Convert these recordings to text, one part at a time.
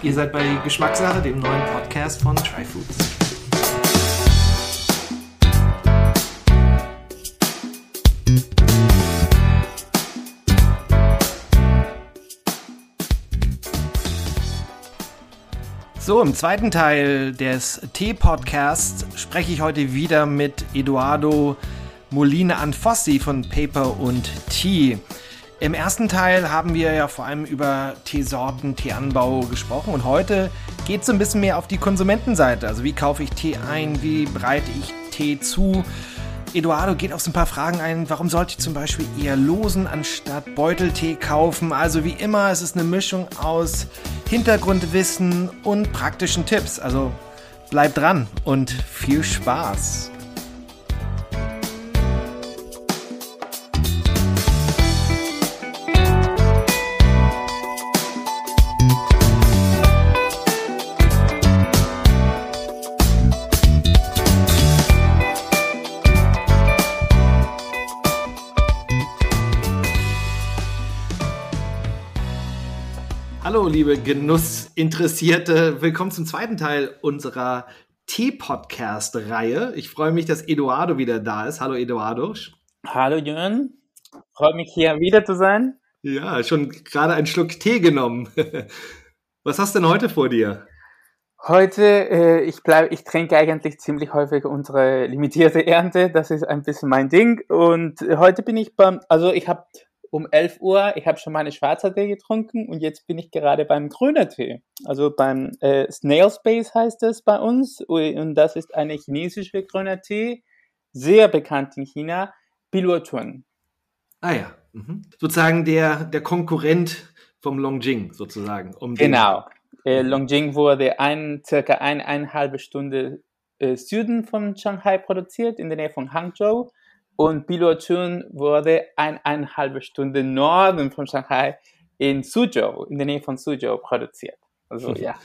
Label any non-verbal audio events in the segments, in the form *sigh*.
Ihr seid bei Geschmackssache, dem neuen Podcast von Tryfoods. So, im zweiten Teil des Tee-Podcasts spreche ich heute wieder mit Eduardo Molina Anfossi von Paper und Tea. Im ersten Teil haben wir ja vor allem über Teesorten, Teeanbau gesprochen und heute geht es ein bisschen mehr auf die Konsumentenseite. Also wie kaufe ich Tee ein, wie bereite ich Tee zu. Eduardo geht auf so ein paar Fragen ein. Warum sollte ich zum Beispiel eher losen anstatt Beuteltee kaufen? Also wie immer, es ist eine Mischung aus Hintergrundwissen und praktischen Tipps. Also bleibt dran und viel Spaß. Hallo, liebe Genussinteressierte. Willkommen zum zweiten Teil unserer Tee-Podcast-Reihe. Ich freue mich, dass Eduardo wieder da ist. Hallo, Eduardo. Hallo, Jürgen. Freut mich, hier wieder zu sein. Ja, schon gerade einen Schluck Tee genommen. *laughs* Was hast du denn heute vor dir? Heute, äh, ich bleibe, ich trinke eigentlich ziemlich häufig unsere limitierte Ernte. Das ist ein bisschen mein Ding. Und heute bin ich beim, also ich habe um 11 Uhr, ich habe schon meine schwarze Tee getrunken und jetzt bin ich gerade beim grüner Tee. Also beim äh, Snail Space heißt es bei uns und das ist eine chinesische grüner Tee, sehr bekannt in China, Biluotun. Ah ja, mhm. sozusagen der, der Konkurrent vom Longjing sozusagen. Um genau, äh, Longjing wurde ein, circa ein, eineinhalb Stunde äh, Süden von Shanghai produziert, in der Nähe von Hangzhou und Biluochun wurde eineinhalb Stunden Norden von Shanghai in Suzhou, in der Nähe von Suzhou produziert. Also *laughs* ja,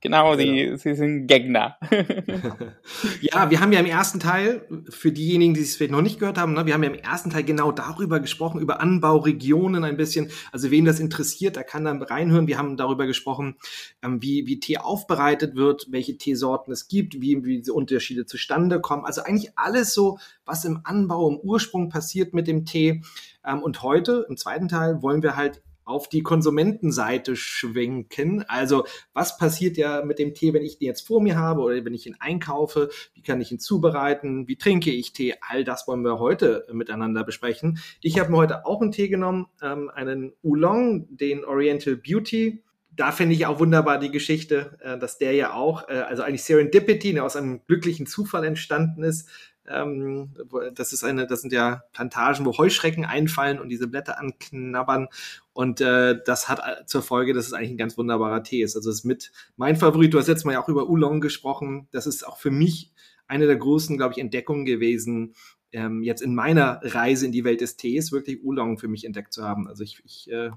genau, die, sie sind Gegner. *laughs* ja, wir haben ja im ersten Teil, für diejenigen, die es vielleicht noch nicht gehört haben, ne, wir haben ja im ersten Teil genau darüber gesprochen, über Anbauregionen ein bisschen. Also wen das interessiert, der kann dann reinhören. Wir haben darüber gesprochen, ähm, wie, wie Tee aufbereitet wird, welche Teesorten es gibt, wie, wie diese Unterschiede zustande kommen. Also eigentlich alles so, was im Anbau, im Ursprung passiert mit dem Tee. Ähm, und heute, im zweiten Teil, wollen wir halt auf die Konsumentenseite schwenken. Also was passiert ja mit dem Tee, wenn ich den jetzt vor mir habe oder wenn ich ihn einkaufe? Wie kann ich ihn zubereiten? Wie trinke ich Tee? All das wollen wir heute miteinander besprechen. Ich habe mir heute auch einen Tee genommen, ähm, einen Oolong, den Oriental Beauty da finde ich auch wunderbar die Geschichte, äh, dass der ja auch, äh, also eigentlich Serendipity, der aus einem glücklichen Zufall entstanden ist, ähm, das ist eine, das sind ja Plantagen, wo Heuschrecken einfallen und diese Blätter anknabbern. Und äh, das hat zur Folge, dass es eigentlich ein ganz wunderbarer Tee ist. Also es ist mit mein Favorit. Du hast jetzt mal ja auch über Oolong gesprochen. Das ist auch für mich eine der großen, glaube ich, Entdeckungen gewesen, ähm, jetzt in meiner Reise in die Welt des Tees wirklich Oolong für mich entdeckt zu haben. Also ich, ich äh,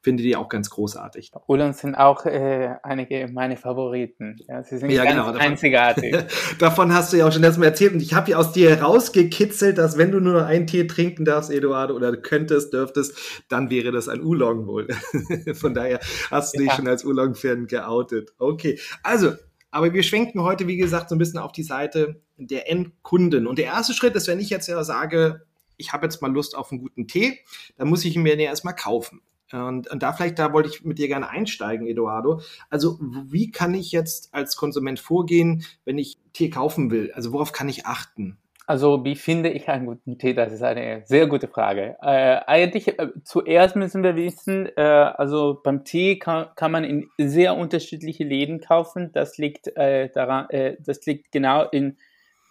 finde die auch ganz großartig. Oolong sind auch äh, einige meine Favoriten. Ja, sie sind ja, ganz genau, davon, einzigartig. *laughs* davon hast du ja auch schon letztes Mal erzählt und ich habe ja aus dir herausgekitzelt, dass wenn du nur noch einen Tee trinken darfst, Eduardo, oder könntest, dürftest, dann wäre das ein Oolong wohl. *laughs* Von daher hast du dich schon als Oolong-Fan geoutet. Okay, also aber wir schwenken heute, wie gesagt, so ein bisschen auf die Seite der Endkunden. Und der erste Schritt ist, wenn ich jetzt ja sage, ich habe jetzt mal Lust auf einen guten Tee, dann muss ich ihn mir ja erstmal kaufen. Und, und da vielleicht, da wollte ich mit dir gerne einsteigen, Eduardo. Also, wie kann ich jetzt als Konsument vorgehen, wenn ich Tee kaufen will? Also, worauf kann ich achten? Also, wie finde ich einen guten Tee? Das ist eine sehr gute Frage. Äh, eigentlich, äh, zuerst müssen wir wissen, äh, also beim Tee kann, kann man in sehr unterschiedliche Läden kaufen. Das liegt äh, daran, äh, das liegt genau in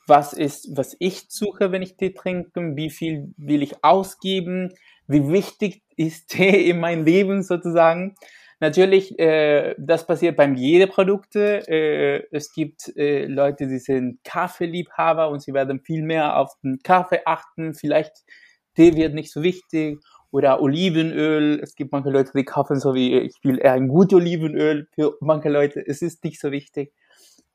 was ist, was ich suche, wenn ich Tee trinke, wie viel will ich ausgeben, wie wichtig ist *laughs* Tee in meinem Leben sozusagen. Natürlich, äh, das passiert beim jedem Produkte. Äh, es gibt äh, Leute, die sind Kaffeeliebhaber und sie werden viel mehr auf den Kaffee achten. Vielleicht Tee wird nicht so wichtig oder Olivenöl. Es gibt manche Leute, die kaufen so wie ich will eher ein gutes Olivenöl. Für manche Leute es ist nicht so wichtig.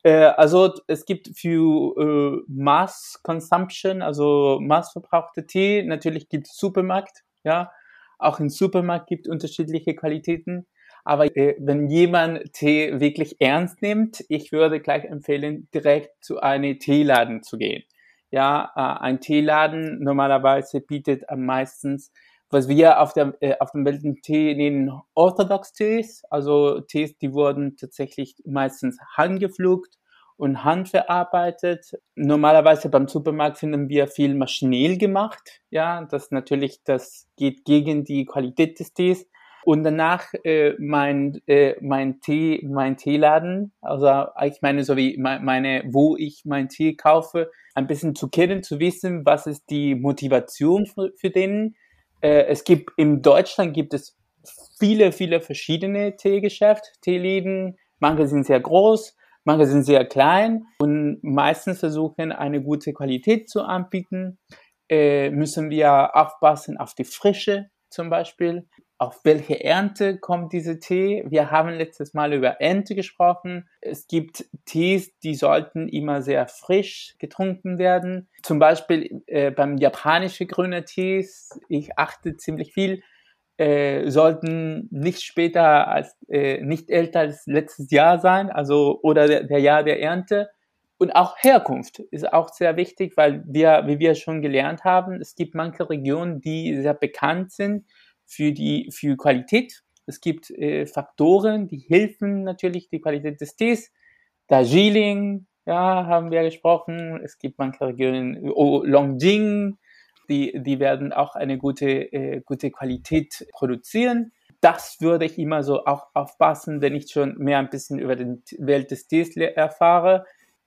Äh, also es gibt für äh, Mass Consumption, also massverbrauchte Tee. Natürlich gibt es Supermarkt, ja. Auch im Supermarkt gibt unterschiedliche Qualitäten. Aber äh, wenn jemand Tee wirklich ernst nimmt, ich würde gleich empfehlen, direkt zu einem Teeladen zu gehen. Ja, äh, ein Teeladen normalerweise bietet am meisten, was wir auf, der, äh, auf dem Welt Tee nennen, Orthodox Tees, also Tees, die wurden tatsächlich meistens handgepflückt und handverarbeitet. Normalerweise beim Supermarkt finden wir viel maschinell gemacht. Ja, das natürlich, das geht gegen die Qualität des Tees. Und danach äh, mein, äh, mein Tee, mein Teeladen, also ich meine, so wie meine, wo ich mein Tee kaufe, ein bisschen zu kennen, zu wissen, was ist die Motivation für, für den. Äh, es gibt, in Deutschland gibt es viele, viele verschiedene Teegeschäfte, Teeläden. Manche sind sehr groß, manche sind sehr klein und meistens versuchen, eine gute Qualität zu anbieten. Äh, müssen wir aufpassen auf die Frische zum Beispiel auf welche Ernte kommt diese Tee? Wir haben letztes Mal über Ernte gesprochen. Es gibt Tees, die sollten immer sehr frisch getrunken werden. Zum Beispiel äh, beim japanischen grünen Tees, ich achte ziemlich viel, äh, sollten nicht später als, äh, nicht älter als letztes Jahr sein, also oder der, der Jahr der Ernte. Und auch Herkunft ist auch sehr wichtig, weil wir, wie wir schon gelernt haben, es gibt manche Regionen, die sehr bekannt sind für die für Qualität. Es gibt äh, Faktoren, die helfen natürlich die Qualität des Tees. Darjeeling, ja, haben wir gesprochen. Es gibt manche Regionen, oh, Longjing, die, die werden auch eine gute, äh, gute Qualität produzieren. Das würde ich immer so auch aufpassen, wenn ich schon mehr ein bisschen über die Welt des Tees erfahre.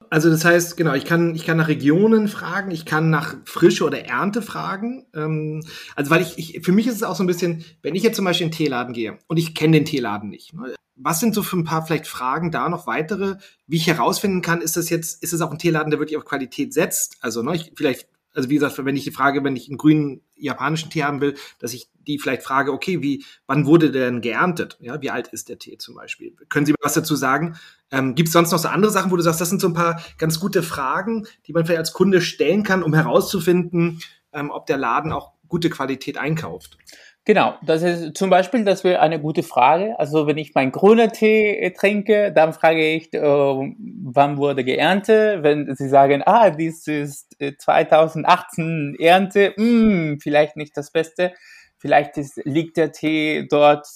Also das heißt, genau, ich kann, ich kann nach Regionen fragen, ich kann nach Frische oder Ernte fragen. Ähm, also weil ich, ich, für mich ist es auch so ein bisschen, wenn ich jetzt zum Beispiel in den Teeladen gehe und ich kenne den Teeladen nicht, ne, was sind so für ein paar vielleicht Fragen da noch weitere, wie ich herausfinden kann, ist das jetzt, ist es auch ein Teeladen, der wirklich auf Qualität setzt? Also ne, ich, vielleicht also wie gesagt, wenn ich die Frage, wenn ich einen grünen japanischen Tee haben will, dass ich die vielleicht frage, okay, wie, wann wurde der denn geerntet? Ja, wie alt ist der Tee zum Beispiel? Können Sie mir was dazu sagen? Ähm, Gibt es sonst noch so andere Sachen, wo du sagst, das sind so ein paar ganz gute Fragen, die man vielleicht als Kunde stellen kann, um herauszufinden, ähm, ob der Laden auch gute Qualität einkauft? Genau, das ist zum Beispiel, das wäre eine gute Frage. Also wenn ich meinen grünen Tee äh, trinke, dann frage ich, äh, wann wurde geerntet? Wenn Sie sagen, ah, dies ist 2018 äh, Ernte, mh, hm, vielleicht nicht das Beste. Vielleicht ist, liegt der Tee dort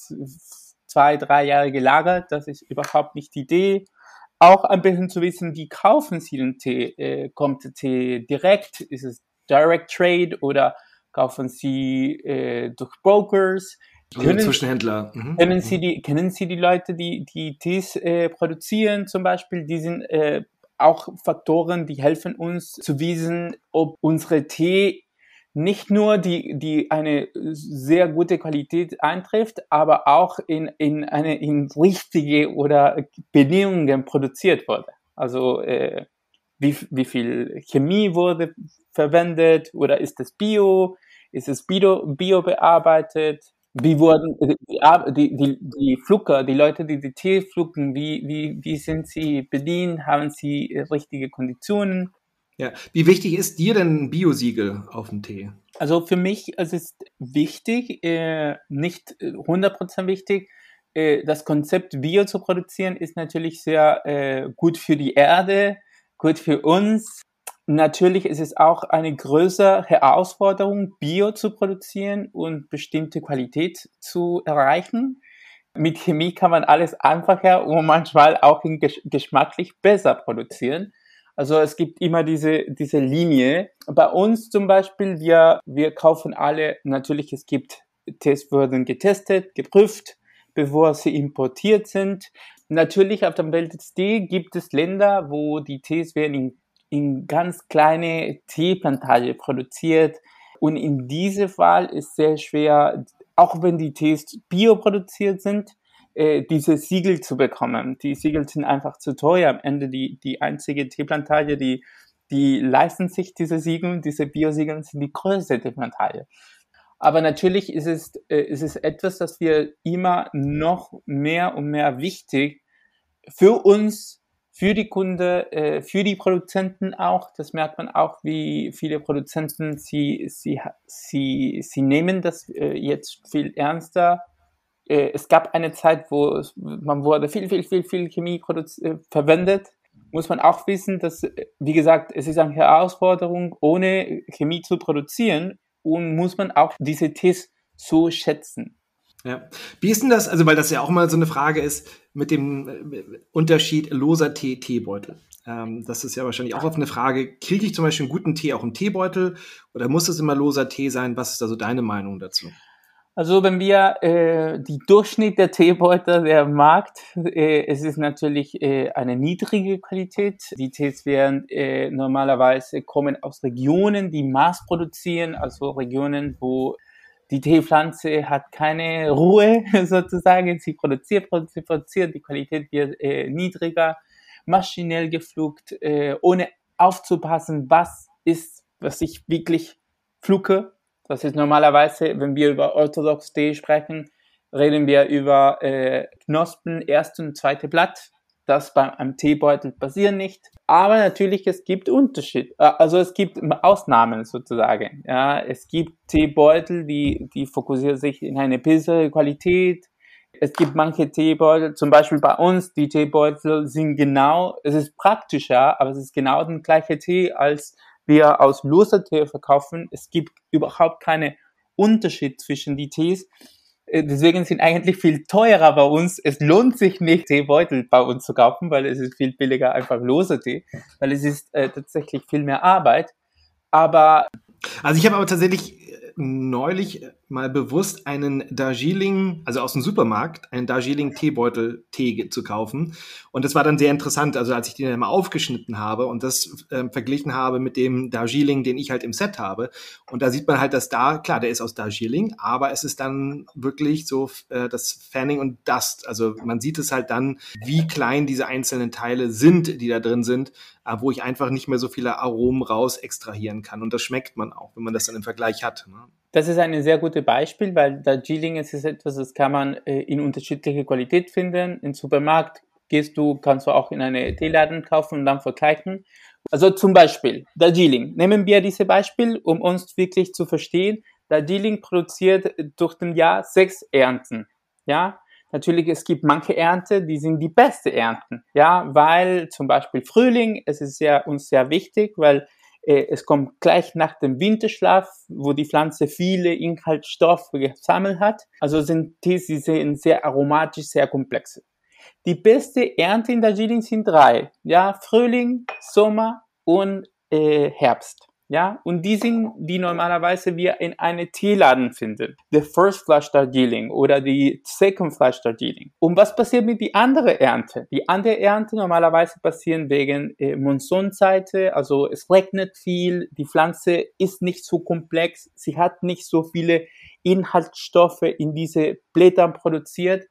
zwei, drei Jahre gelagert. Das ist überhaupt nicht die Idee. Auch ein bisschen zu wissen, wie kaufen Sie den Tee? Äh, kommt der Tee direkt? Ist es Direct Trade oder kaufen Sie äh, durch Brokers. Können, Zwischenhändler. Mhm. Kennen, Sie die, kennen Sie die Leute, die, die Tees äh, produzieren zum Beispiel? Die sind äh, auch Faktoren, die helfen uns zu wissen, ob unsere Tee nicht nur die, die eine sehr gute Qualität eintrifft, aber auch in, in eine in richtige oder Bedingungen produziert wurde. Also äh, wie, wie viel Chemie wurde verwendet oder ist es Bio? Ist es Bio, Bio bearbeitet? Wie wurden die, die, die Flucker, die Leute, die die Tee pflücken, wie, wie, wie sind sie bedient? Haben sie richtige Konditionen? Ja, wie wichtig ist dir denn ein Biosiegel auf dem Tee? Also für mich es ist wichtig, äh, nicht 100% wichtig. Äh, das Konzept Bio zu produzieren ist natürlich sehr äh, gut für die Erde, gut für uns. Natürlich ist es auch eine größere Herausforderung, Bio zu produzieren und bestimmte Qualität zu erreichen. Mit Chemie kann man alles einfacher und manchmal auch geschmacklich besser produzieren. Also es gibt immer diese, diese Linie. Bei uns zum Beispiel, wir, wir kaufen alle, natürlich es gibt Tests wurden getestet, geprüft, bevor sie importiert sind. Natürlich auf dem Welt gibt es Länder, wo die Tees werden in in ganz kleine Teeplantage produziert. Und in diesem Fall ist sehr schwer, auch wenn die Tees bioproduziert sind, äh, diese Siegel zu bekommen. Die Siegel sind einfach zu teuer. Am Ende die, die einzige Teeplantage, die, die leisten sich diese Siegel, diese Biosiegel sind die größte Teeplantage. Aber natürlich ist es, äh, ist es etwas, das wir immer noch mehr und mehr wichtig für uns für die Kunde, äh, für die Produzenten auch. Das merkt man auch, wie viele Produzenten sie, sie, sie, sie nehmen das äh, jetzt viel ernster. äh, es gab eine Zeit, wo man wurde viel, viel, viel, viel Chemie äh, verwendet. Muss man auch wissen, dass, äh, wie gesagt, es ist eine Herausforderung, ohne Chemie zu produzieren und muss man auch diese Tests so schätzen. Ja. Wie ist denn das, also weil das ja auch mal so eine Frage ist mit dem äh, Unterschied loser Tee, Teebeutel. Ähm, das ist ja wahrscheinlich auch oft eine Frage, kriege ich zum Beispiel einen guten Tee auch im Teebeutel oder muss es immer loser Tee sein? Was ist da so deine Meinung dazu? Also wenn wir äh, die Durchschnitt der Teebeutel der Markt, äh, es ist natürlich äh, eine niedrige Qualität. Die Tees werden äh, normalerweise kommen aus Regionen, die Maß produzieren, also Regionen, wo die Teepflanze hat keine Ruhe *laughs* sozusagen. Sie produziert, produziert, produziert. Die Qualität wird äh, niedriger, maschinell gepflückt, äh, ohne aufzupassen, was ist, was ich wirklich pflücke. Das ist normalerweise, wenn wir über Orthodox Tee sprechen, reden wir über äh, Knospen, erste und zweite Blatt. Das beim Teebeutel passiert nicht. Aber natürlich, es gibt Unterschied. Äh, also es gibt Ausnahmen sozusagen. Ja, es gibt Teebeutel, die, die fokussieren sich in eine bessere Qualität. Es gibt manche Teebeutel, zum Beispiel bei uns, die Teebeutel sind genau, es ist praktischer, aber es ist genau der gleiche Tee, als wir aus loser Tee verkaufen. Es gibt überhaupt keinen Unterschied zwischen die Tees. Äh, deswegen sind eigentlich viel teurer bei uns. Es lohnt sich nicht, Teebeutel bei uns zu kaufen, weil es ist viel billiger einfach loser Tee, weil es ist äh, tatsächlich viel mehr Arbeit. Aber also ich habe aber tatsächlich neulich mal bewusst einen Darjeeling, also aus dem Supermarkt, einen Darjeeling Teebeutel Tee zu kaufen. Und das war dann sehr interessant, also als ich den dann mal aufgeschnitten habe und das äh, verglichen habe mit dem Darjeeling, den ich halt im Set habe. Und da sieht man halt, dass da, klar, der ist aus Darjeeling, aber es ist dann wirklich so äh, das Fanning und Dust. Also man sieht es halt dann, wie klein diese einzelnen Teile sind, die da drin sind, äh, wo ich einfach nicht mehr so viele Aromen raus extrahieren kann. Und das schmeckt man auch, wenn man das dann im Vergleich hat. Ne? Das ist ein sehr gutes Beispiel, weil der G-Ling ist etwas, das kann man äh, in unterschiedlicher Qualität finden. Im Supermarkt gehst du, kannst du auch in eine Teeladen kaufen und dann vergleichen. Also zum Beispiel der G-Ling. Nehmen wir dieses Beispiel, um uns wirklich zu verstehen. Der G-Ling produziert durch den Jahr sechs Ernten. Ja, natürlich, es gibt manche Ernte, die sind die beste Ernten. Ja, weil zum Beispiel Frühling, es ist ja uns sehr wichtig, weil es kommt gleich nach dem Winterschlaf, wo die Pflanze viele Inhaltsstoffe gesammelt hat. Also sind Tees, die sehr aromatisch, sehr komplex. Die beste Ernte in Darjeeling sind drei. Ja, Frühling, Sommer und äh, Herbst. Ja, und die sind, die normalerweise wir in eine Teeladen finden. The First Flush Darjeeling oder die Second Flush Darjeeling. Und was passiert mit die andere Ernte? Die andere Ernte normalerweise passieren wegen äh, Monsunseite, also es regnet viel, die Pflanze ist nicht so komplex, sie hat nicht so viele Inhaltsstoffe in diese Blättern produziert.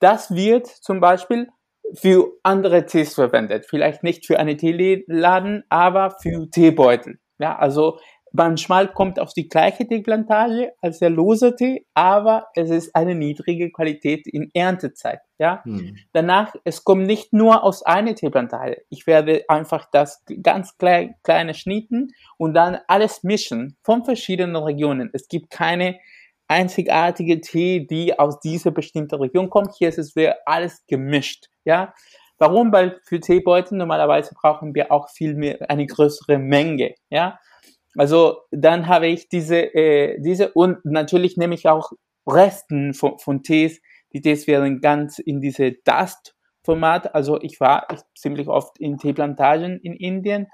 Das wird zum Beispiel für andere Tees verwendet. Vielleicht nicht für eine Teeladen, aber für Teebeutel. Ja, also manchmal kommt auf die gleiche Teeplantage als der lose Tee, aber es ist eine niedrige Qualität in Erntezeit. Ja, hm. danach, es kommt nicht nur aus einer Teeplantage. Ich werde einfach das ganz klein, kleine schnitten und dann alles mischen von verschiedenen Regionen. Es gibt keine einzigartige Tee, die aus dieser bestimmten Region kommt. Hier ist es alles gemischt. Ja, Warum? Weil für Teebeutel normalerweise brauchen wir auch viel mehr, eine größere Menge, ja. Also dann habe ich diese, äh, diese und natürlich nehme ich auch Resten von, von Tees. Die Tees werden ganz in diese Dust-Format. Also ich war ziemlich oft in Teeplantagen in Indien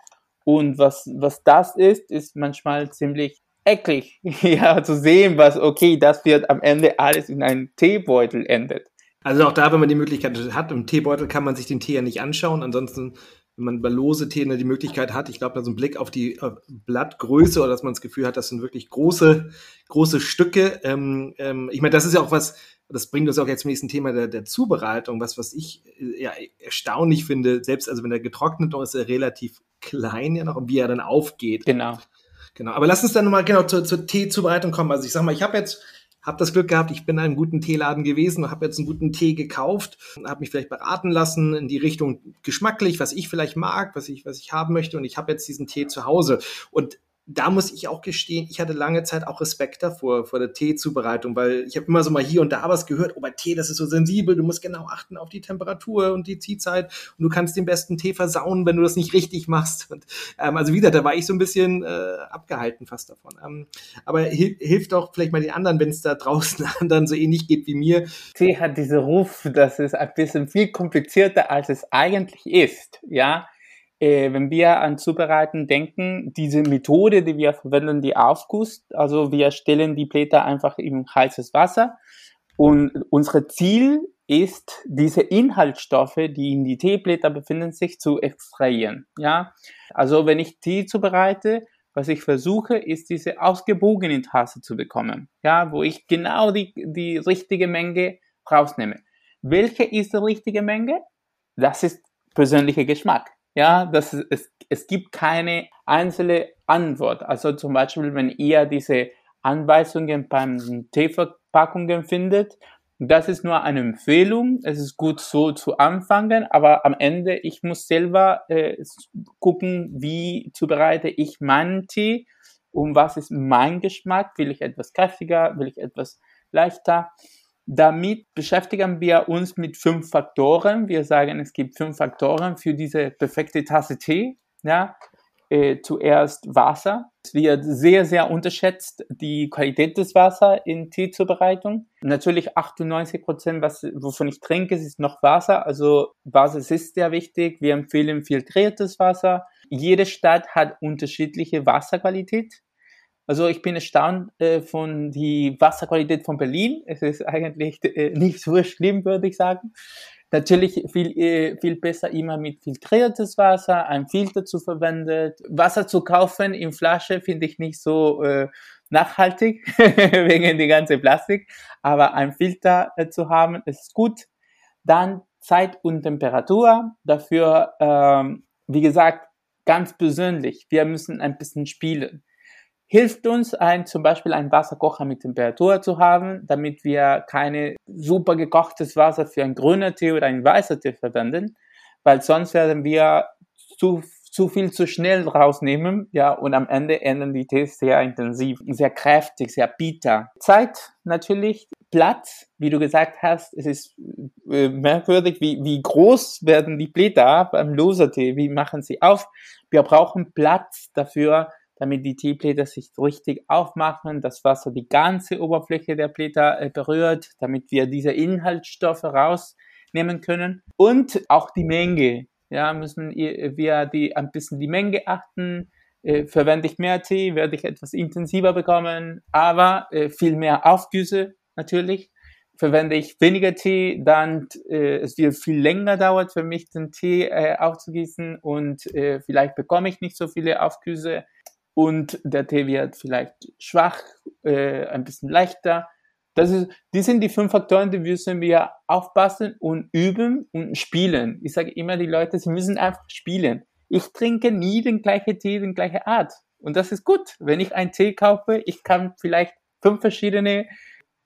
und was, was das ist, ist manchmal ziemlich eklig, *laughs* ja, zu sehen, was, okay, das wird am Ende alles in einem Teebeutel endet. Also auch da, wenn man die Möglichkeit hat, im Teebeutel kann man sich den Tee ja nicht anschauen. Ansonsten, wenn man bei lose Tee die Möglichkeit hat, ich glaube, da so ein Blick auf die auf Blattgröße oder dass man das Gefühl hat, das sind wirklich große, große Stücke. Ähm, ähm, ich meine, das ist ja auch was, das bringt uns auch jetzt zum nächsten Thema der, der Zubereitung, was, was ich äh, ja erstaunlich finde, selbst also wenn er getrocknet ist, ist er relativ klein ja noch und wie er dann aufgeht. Genau. Genau. Aber lass uns dann nochmal genau zur, zur Teezubereitung kommen. Also ich sag mal, ich habe jetzt habe das Glück gehabt, ich bin in einem guten Teeladen gewesen und habe jetzt einen guten Tee gekauft, habe mich vielleicht beraten lassen in die Richtung geschmacklich, was ich vielleicht mag, was ich was ich haben möchte. Und ich habe jetzt diesen Tee zu Hause. Und da muss ich auch gestehen, ich hatte lange Zeit auch Respekt davor, vor der Teezubereitung, weil ich habe immer so mal hier und da was gehört, oh, bei Tee, das ist so sensibel, du musst genau achten auf die Temperatur und die Ziehzeit und du kannst den besten Tee versauen, wenn du das nicht richtig machst. Und, ähm, also wieder, da war ich so ein bisschen äh, abgehalten fast davon. Ähm, aber hil hilft doch vielleicht mal den anderen, wenn es da draußen *laughs* anderen so ähnlich geht wie mir. Tee hat diesen Ruf, dass es ein bisschen viel komplizierter als es eigentlich ist, ja äh, wenn wir an Zubereiten denken, diese Methode, die wir verwenden, die Aufguss, also wir stellen die Blätter einfach in heißes Wasser und unser Ziel ist, diese Inhaltsstoffe, die in die Teeblätter befinden, sich zu extrahieren. Ja, also wenn ich Tee zubereite, was ich versuche, ist diese ausgebogene Tasse zu bekommen. Ja, wo ich genau die, die richtige Menge rausnehme. Welche ist die richtige Menge? Das ist persönlicher Geschmack. Ja, das es, es gibt keine einzelne Antwort. Also zum Beispiel, wenn ihr diese Anweisungen beim Teeverpackungen findet, das ist nur eine Empfehlung. Es ist gut so zu anfangen, aber am Ende, ich muss selber äh, gucken, wie zubereite ich meinen Tee und was ist mein Geschmack. Will ich etwas kräftiger? Will ich etwas leichter? Damit beschäftigen wir uns mit fünf Faktoren. Wir sagen, es gibt fünf Faktoren für diese perfekte Tasse Tee. Ja, äh, zuerst Wasser. Es wird sehr, sehr unterschätzt, die Qualität des Wassers in Teezubereitung. Natürlich 98 Prozent, wovon ich trinke, ist noch Wasser. Also Wasser ist sehr wichtig. Wir empfehlen filtriertes Wasser. Jede Stadt hat unterschiedliche Wasserqualität. Also ich bin erstaunt äh, von die Wasserqualität von Berlin. Es ist eigentlich äh, nicht so schlimm, würde ich sagen. Natürlich viel, äh, viel besser immer mit filtriertes Wasser, ein Filter zu verwenden. Wasser zu kaufen in Flasche finde ich nicht so äh, nachhaltig *laughs* wegen die ganze Plastik. Aber ein Filter äh, zu haben ist gut. Dann Zeit und Temperatur. Dafür, ähm, wie gesagt, ganz persönlich. Wir müssen ein bisschen spielen hilft uns ein, zum Beispiel einen Wasserkocher mit Temperatur zu haben, damit wir keine super gekochtes Wasser für ein grüner Tee oder ein weißer Tee verwenden, weil sonst werden wir zu, zu viel zu schnell rausnehmen, ja, und am Ende enden die Tees sehr intensiv, sehr kräftig, sehr bitter. Zeit natürlich, Platz, wie du gesagt hast, es ist äh, merkwürdig, wie, wie groß werden die Blätter beim Losertee, wie machen sie auf? Wir brauchen Platz dafür, damit die Teeblätter sich richtig aufmachen, das Wasser die ganze Oberfläche der Blätter äh, berührt, damit wir diese Inhaltsstoffe rausnehmen können. Und auch die Menge. Ja, müssen wir die, ein bisschen die Menge achten. Äh, verwende ich mehr Tee, werde ich etwas intensiver bekommen, aber äh, viel mehr Aufgüsse natürlich. Verwende ich weniger Tee, dann äh, es wird viel länger dauert für mich, den Tee äh, aufzugießen und äh, vielleicht bekomme ich nicht so viele Aufgüsse und der Tee wird vielleicht schwach, äh, ein bisschen leichter. Das ist, die sind die fünf Faktoren, die müssen wir aufpassen und üben und spielen. Ich sage immer die Leute, sie müssen einfach spielen. Ich trinke nie den gleichen Tee, den gleichen Art. Und das ist gut. Wenn ich einen Tee kaufe, ich kann vielleicht fünf verschiedene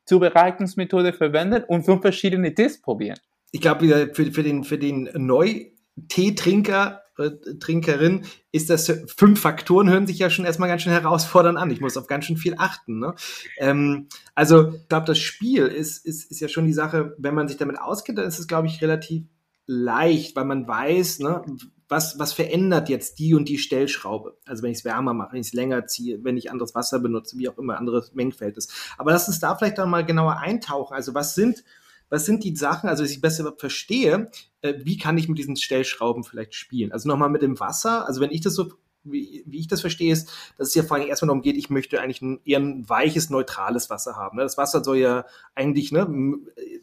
Zubereitungsmethoden verwenden und fünf verschiedene Tees probieren. Ich glaube, für, für den, für den Neu-Teetrinker äh, Trinkerin, ist das fünf Faktoren hören sich ja schon erstmal ganz schön herausfordernd an. Ich muss auf ganz schön viel achten. Ne? Ähm, also, ich glaube, das Spiel ist, ist, ist ja schon die Sache, wenn man sich damit auskennt, dann ist es, glaube ich, relativ leicht, weil man weiß, ne, was, was verändert jetzt die und die Stellschraube? Also wenn ich es wärmer mache, wenn ich es länger ziehe, wenn ich anderes Wasser benutze, wie auch immer, anderes Mengfeld ist. Aber lass uns da vielleicht dann mal genauer eintauchen. Also was sind was sind die Sachen, also dass ich besser verstehe, äh, wie kann ich mit diesen Stellschrauben vielleicht spielen? Also nochmal mit dem Wasser, also wenn ich das so wie, wie ich das verstehe, ist, dass es ja vor allem erstmal darum geht, ich möchte eigentlich ein, eher ein weiches, neutrales Wasser haben. Ne? Das Wasser soll ja eigentlich, ne,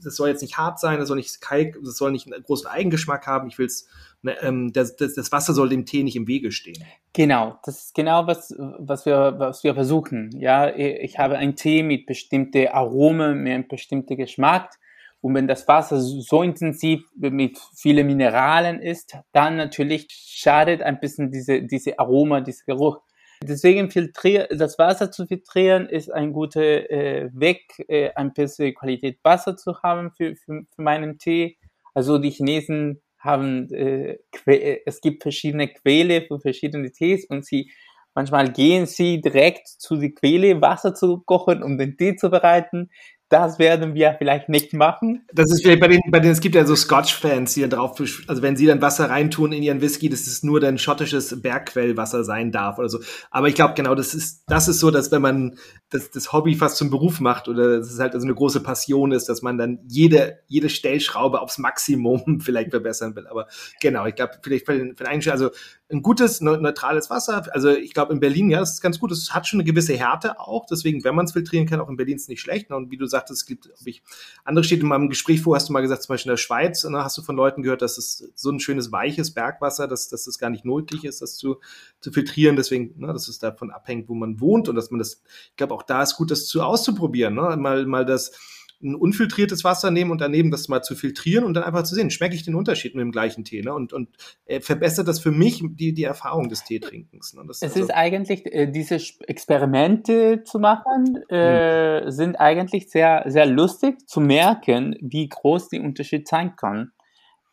das soll jetzt nicht hart sein, das soll nicht kalk, das soll nicht einen großen Eigengeschmack haben. Ich will es, ne, ähm, das, Wasser soll dem Tee nicht im Wege stehen. Genau, das ist genau was, was wir, was wir versuchen. Ja, ich habe einen Tee mit bestimmten Aromen, mit einem bestimmten Geschmack und wenn das Wasser so intensiv mit vielen Mineralen ist, dann natürlich schadet ein bisschen diese, diese Aroma, dieser Geruch. Deswegen filtrier, das Wasser zu filtrieren ist ein guter äh, Weg, äh, ein bisschen Qualität Wasser zu haben für, für, für meinen Tee. Also die Chinesen haben, äh, es gibt verschiedene Quelle für verschiedene Tees und sie Manchmal gehen sie direkt zu die Quelle, Wasser zu kochen, um den Tee zu bereiten. Das werden wir vielleicht nicht machen. Das ist vielleicht bei den, bei den, es gibt ja so Scotch-Fans, die dann drauf, also wenn sie dann Wasser reintun in ihren Whisky, dass es nur dann schottisches Bergquellwasser sein darf oder so. Aber ich glaube genau, das ist, das ist so, dass wenn man das, das Hobby fast zum Beruf macht oder dass es halt also eine große Passion ist, dass man dann jede, jede Stellschraube aufs Maximum *laughs* vielleicht verbessern will. Aber genau, ich glaube, vielleicht für den, für den also ein gutes, neutrales Wasser. Also ich glaube in Berlin, ja, das ist ganz gut. Es hat schon eine gewisse Härte auch. Deswegen, wenn man es filtrieren kann, auch in Berlin ist es nicht schlecht. Und wie du sagtest, es gibt ich, andere steht in meinem Gespräch vor, hast du mal gesagt, zum Beispiel in der Schweiz, und ne, hast du von Leuten gehört, dass es so ein schönes, weiches Bergwasser, dass, dass es gar nicht nötig ist, das zu, zu filtrieren. Deswegen, ne, dass es davon abhängt, wo man wohnt und dass man das, ich glaube, auch da ist gut, das zu auszuprobieren. Ne? Mal, mal das ein unfiltriertes Wasser nehmen und daneben das mal zu filtrieren und dann einfach zu sehen, schmecke ich den Unterschied mit dem gleichen Tee. Ne? Und, und äh, verbessert das für mich die, die Erfahrung des Teetrinkens. Ne? es also ist eigentlich, äh, diese Experimente zu machen, äh, hm. sind eigentlich sehr, sehr lustig zu merken, wie groß der Unterschied sein kann.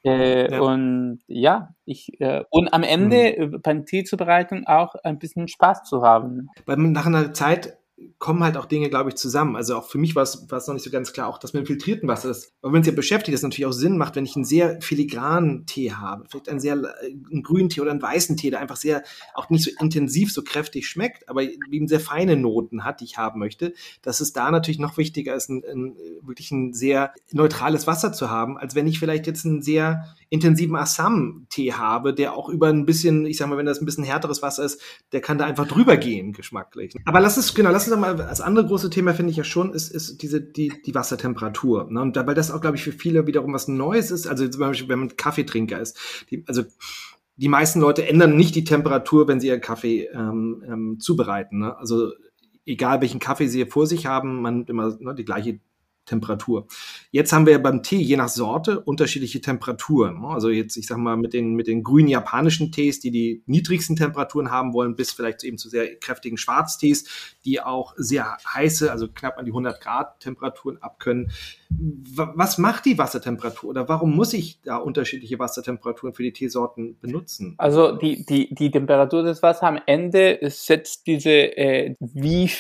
Äh, ja. Und ja, ich äh, und am Ende mhm. beim Teezubereitung auch ein bisschen Spaß zu haben. Weil nach einer Zeit kommen halt auch Dinge, glaube ich, zusammen. Also auch für mich war es, es noch nicht so ganz klar, auch das mit filtrierten Wasser, das, wenn man sich ja beschäftigt, das natürlich auch Sinn macht, wenn ich einen sehr filigranen Tee habe, vielleicht einen sehr äh, einen grünen Tee oder einen weißen Tee, der einfach sehr, auch nicht so intensiv, so kräftig schmeckt, aber eben sehr feine Noten hat, die ich haben möchte, dass es da natürlich noch wichtiger ist, ein, ein, wirklich ein sehr neutrales Wasser zu haben, als wenn ich vielleicht jetzt einen sehr intensiven Assam-Tee habe, der auch über ein bisschen, ich sag mal, wenn das ein bisschen härteres Wasser ist, der kann da einfach drüber gehen, geschmacklich. Aber lass es, genau, lass uns mal, das andere große Thema finde ich ja schon, ist, ist diese, die, die Wassertemperatur. Ne? Und weil das auch, glaube ich, für viele wiederum was Neues ist. Also zum Beispiel, wenn man Kaffeetrinker ist. Die, also die meisten Leute ändern nicht die Temperatur, wenn sie ihren Kaffee ähm, ähm, zubereiten. Ne? Also egal welchen Kaffee sie vor sich haben, man immer ne, die gleiche Temperatur. Jetzt haben wir ja beim Tee je nach Sorte unterschiedliche Temperaturen. Also jetzt, ich sag mal, mit den, mit den grünen japanischen Tees, die die niedrigsten Temperaturen haben wollen, bis vielleicht eben zu sehr kräftigen Schwarztees, die auch sehr heiße, also knapp an die 100 Grad Temperaturen abkönnen. Was macht die Wassertemperatur oder warum muss ich da unterschiedliche Wassertemperaturen für die Teesorten benutzen? Also die, die, die Temperatur des Wassers am Ende setzt diese, äh, wie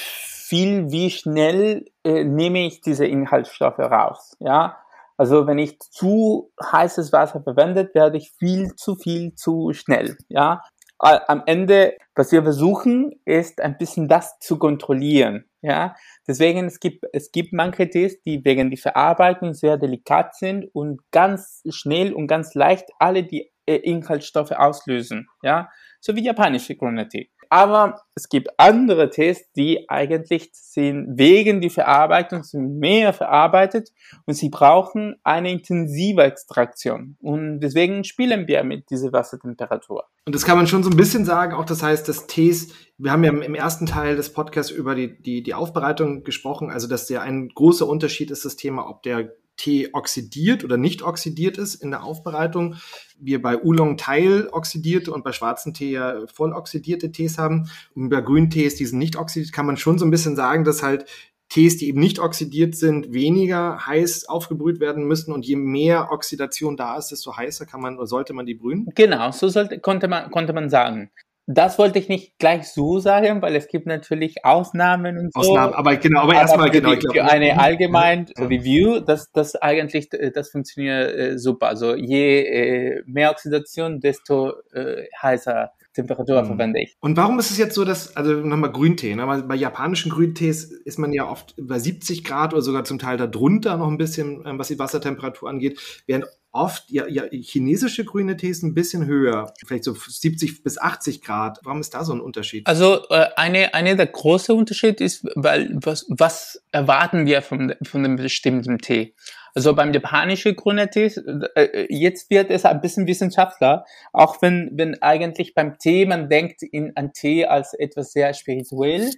viel, wie schnell äh, nehme ich diese Inhaltsstoffe raus. Ja, also wenn ich zu heißes Wasser verwendet, werde ich viel zu viel zu schnell. Ja, am Ende, was wir versuchen, ist ein bisschen das zu kontrollieren. Ja, deswegen es gibt es gibt manche Tees, die wegen der Verarbeitung sehr delikat sind und ganz schnell und ganz leicht alle die äh, Inhaltsstoffe auslösen. Ja, so wie japanische Grüne Tee. Aber es gibt andere Tees, die eigentlich sind wegen die Verarbeitung sind mehr verarbeitet und sie brauchen eine intensive Extraktion. Und deswegen spielen wir mit dieser Wassertemperatur. Und das kann man schon so ein bisschen sagen, auch das heißt, dass Tees, wir haben ja im ersten Teil des Podcasts über die, die, die Aufbereitung gesprochen, also dass der ein großer Unterschied ist, das Thema, ob der Tee oxidiert oder nicht oxidiert ist in der Aufbereitung. Wir bei Oolong Teil oxidierte und bei schwarzen Tee ja voll oxidierte Tees haben. Und bei grünen Tees, die sind nicht oxidiert, kann man schon so ein bisschen sagen, dass halt Tees, die eben nicht oxidiert sind, weniger heiß aufgebrüht werden müssen und je mehr Oxidation da ist, desto heißer kann man oder sollte man die brühen? Genau, so sollte, konnte man, konnte man sagen. Das wollte ich nicht gleich so sagen, weil es gibt natürlich Ausnahmen und so. Ausnahmen, aber genau, aber, aber erstmal genau. Ich glaub, für eine ne? allgemein ja. Review, das, das eigentlich, äh, das funktioniert äh, super. Also je äh, mehr Oxidation, desto äh, heißer Temperatur mhm. verwende ich. Und warum ist es jetzt so, dass, also nochmal Grüntee, ne? bei japanischen Grüntees ist man ja oft bei 70 Grad oder sogar zum Teil darunter noch ein bisschen, ähm, was die Wassertemperatur angeht, während oft ja, ja chinesische grüne Tees ein bisschen höher, vielleicht so 70 bis 80 Grad. Warum ist da so ein Unterschied? Also äh, eine, eine der großen Unterschiede ist, weil was, was erwarten wir von, von einem bestimmten Tee? Also beim japanischen grünen Tee, äh, jetzt wird es ein bisschen wissenschaftler, auch wenn, wenn eigentlich beim Tee man denkt in an Tee als etwas sehr spirituell,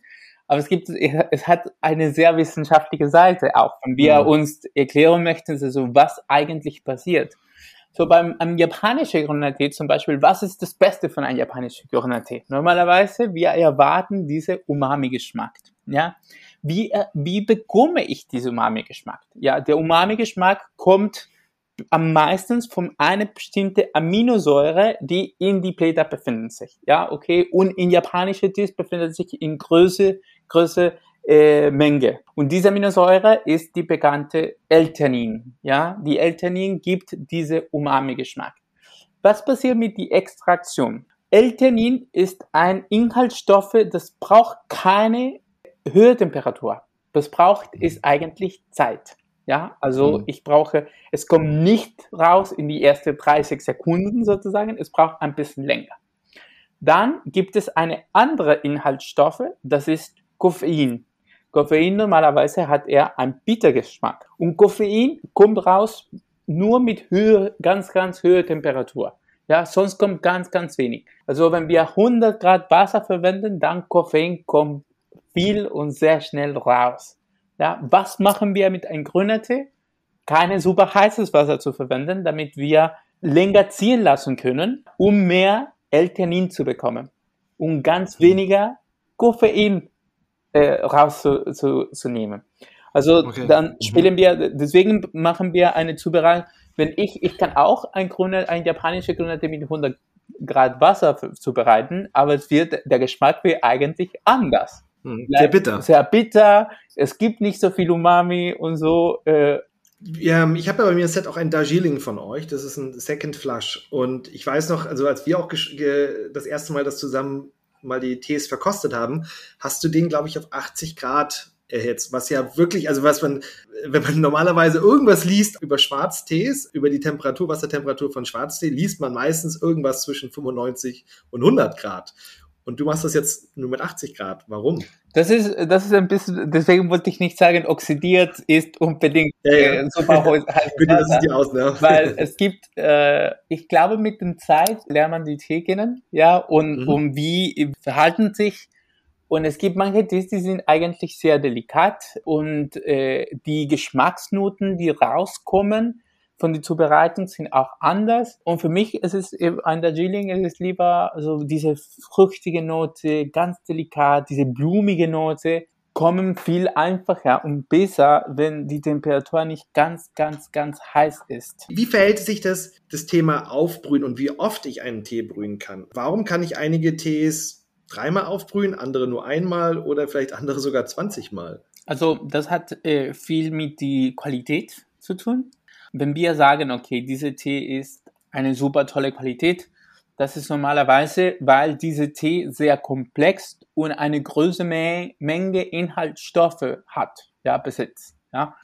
aber es gibt, es hat eine sehr wissenschaftliche Seite auch, wenn wir mhm. uns erklären möchten, also was eigentlich passiert. So beim einem japanischen Grenadee zum Beispiel, was ist das Beste von einem japanischen Grenadee? Normalerweise, wir erwarten diese Umami-Geschmack. Ja, wie, äh, wie bekomme ich diesen Umami-Geschmack? Ja, der Umami-Geschmack kommt am meisten von einer bestimmten Aminosäure, die in die Blätter befinden sich. Ja, okay. Und in japanische Tees befindet sich in Größe, Größe äh, Menge. Und diese Aminosäure ist die bekannte L-Theanin. Ja, die L-Theanin gibt diese Umami-Geschmack. Was passiert mit der Extraktion? L-Theanin ist ein Inhaltsstoff, das braucht keine Höhetemperatur. Was braucht ist eigentlich Zeit. Ja, also mhm. ich brauche, es kommt nicht raus in die ersten 30 Sekunden sozusagen, es braucht ein bisschen länger. Dann gibt es eine andere Inhaltsstoffe, das ist Koffein. Koffein normalerweise hat eher einen Bittergeschmack. Und Koffein kommt raus nur mit Höhe, ganz, ganz hoher Temperatur. Ja, sonst kommt ganz, ganz wenig. Also wenn wir 100 Grad Wasser verwenden, dann Koffein kommt viel und sehr schnell raus. Ja, was machen wir mit einem grünen Tee? Keine super heißes Wasser zu verwenden, damit wir länger ziehen lassen können, um mehr L-Theanin zu bekommen und ganz weniger Koffein äh, rauszunehmen. Also okay. dann mhm. spielen wir, deswegen machen wir eine Zubereitung. Wenn ich, ich kann auch ein grüner, ein japanischer grüner Tee mit 100 Grad Wasser zubereiten, aber es wird, der Geschmack wird eigentlich anders. Hm, sehr bitter. Sehr bitter. Es gibt nicht so viel Umami und so. Äh, ja, ich habe ja bei mir ein Set auch ein Darjeeling von euch. Das ist ein Second Flush. Und ich weiß noch, also als wir auch das erste Mal das zusammen mal die Tees verkostet haben, hast du den, glaube ich, auf 80 Grad erhitzt. Was ja wirklich, also was man, wenn man normalerweise irgendwas liest über Schwarztees, über die Temperatur, Wassertemperatur von Schwarztee, liest man meistens irgendwas zwischen 95 und 100 Grad. Und du machst das jetzt nur mit 80 Grad. Warum? Das ist, das ist ein bisschen, deswegen wollte ich nicht sagen, oxidiert ist unbedingt ja, ja. Äh, super *laughs* heiß. Das ist die aus, ne? Weil es gibt, äh, ich glaube, mit der Zeit lernt man die Tee kennen, ja, und, mhm. und wie verhalten sich. Und es gibt manche Tees, die sind eigentlich sehr delikat und äh, die Geschmacksnoten, die rauskommen, von der Zubereitung sind auch anders. Und für mich ist es an der Darjeeling ist es lieber so diese fruchtige Note, ganz delikat, diese blumige Note kommen viel einfacher und besser, wenn die Temperatur nicht ganz, ganz, ganz heiß ist. Wie verhält sich das, das Thema Aufbrühen und wie oft ich einen Tee brühen kann? Warum kann ich einige Tees dreimal aufbrühen, andere nur einmal oder vielleicht andere sogar 20 Mal? Also das hat äh, viel mit der Qualität zu tun. Wenn wir sagen, okay, diese Tee ist eine super tolle Qualität, das ist normalerweise, weil diese Tee sehr komplex und eine große Menge Inhaltsstoffe hat, ja, besitzt, ja.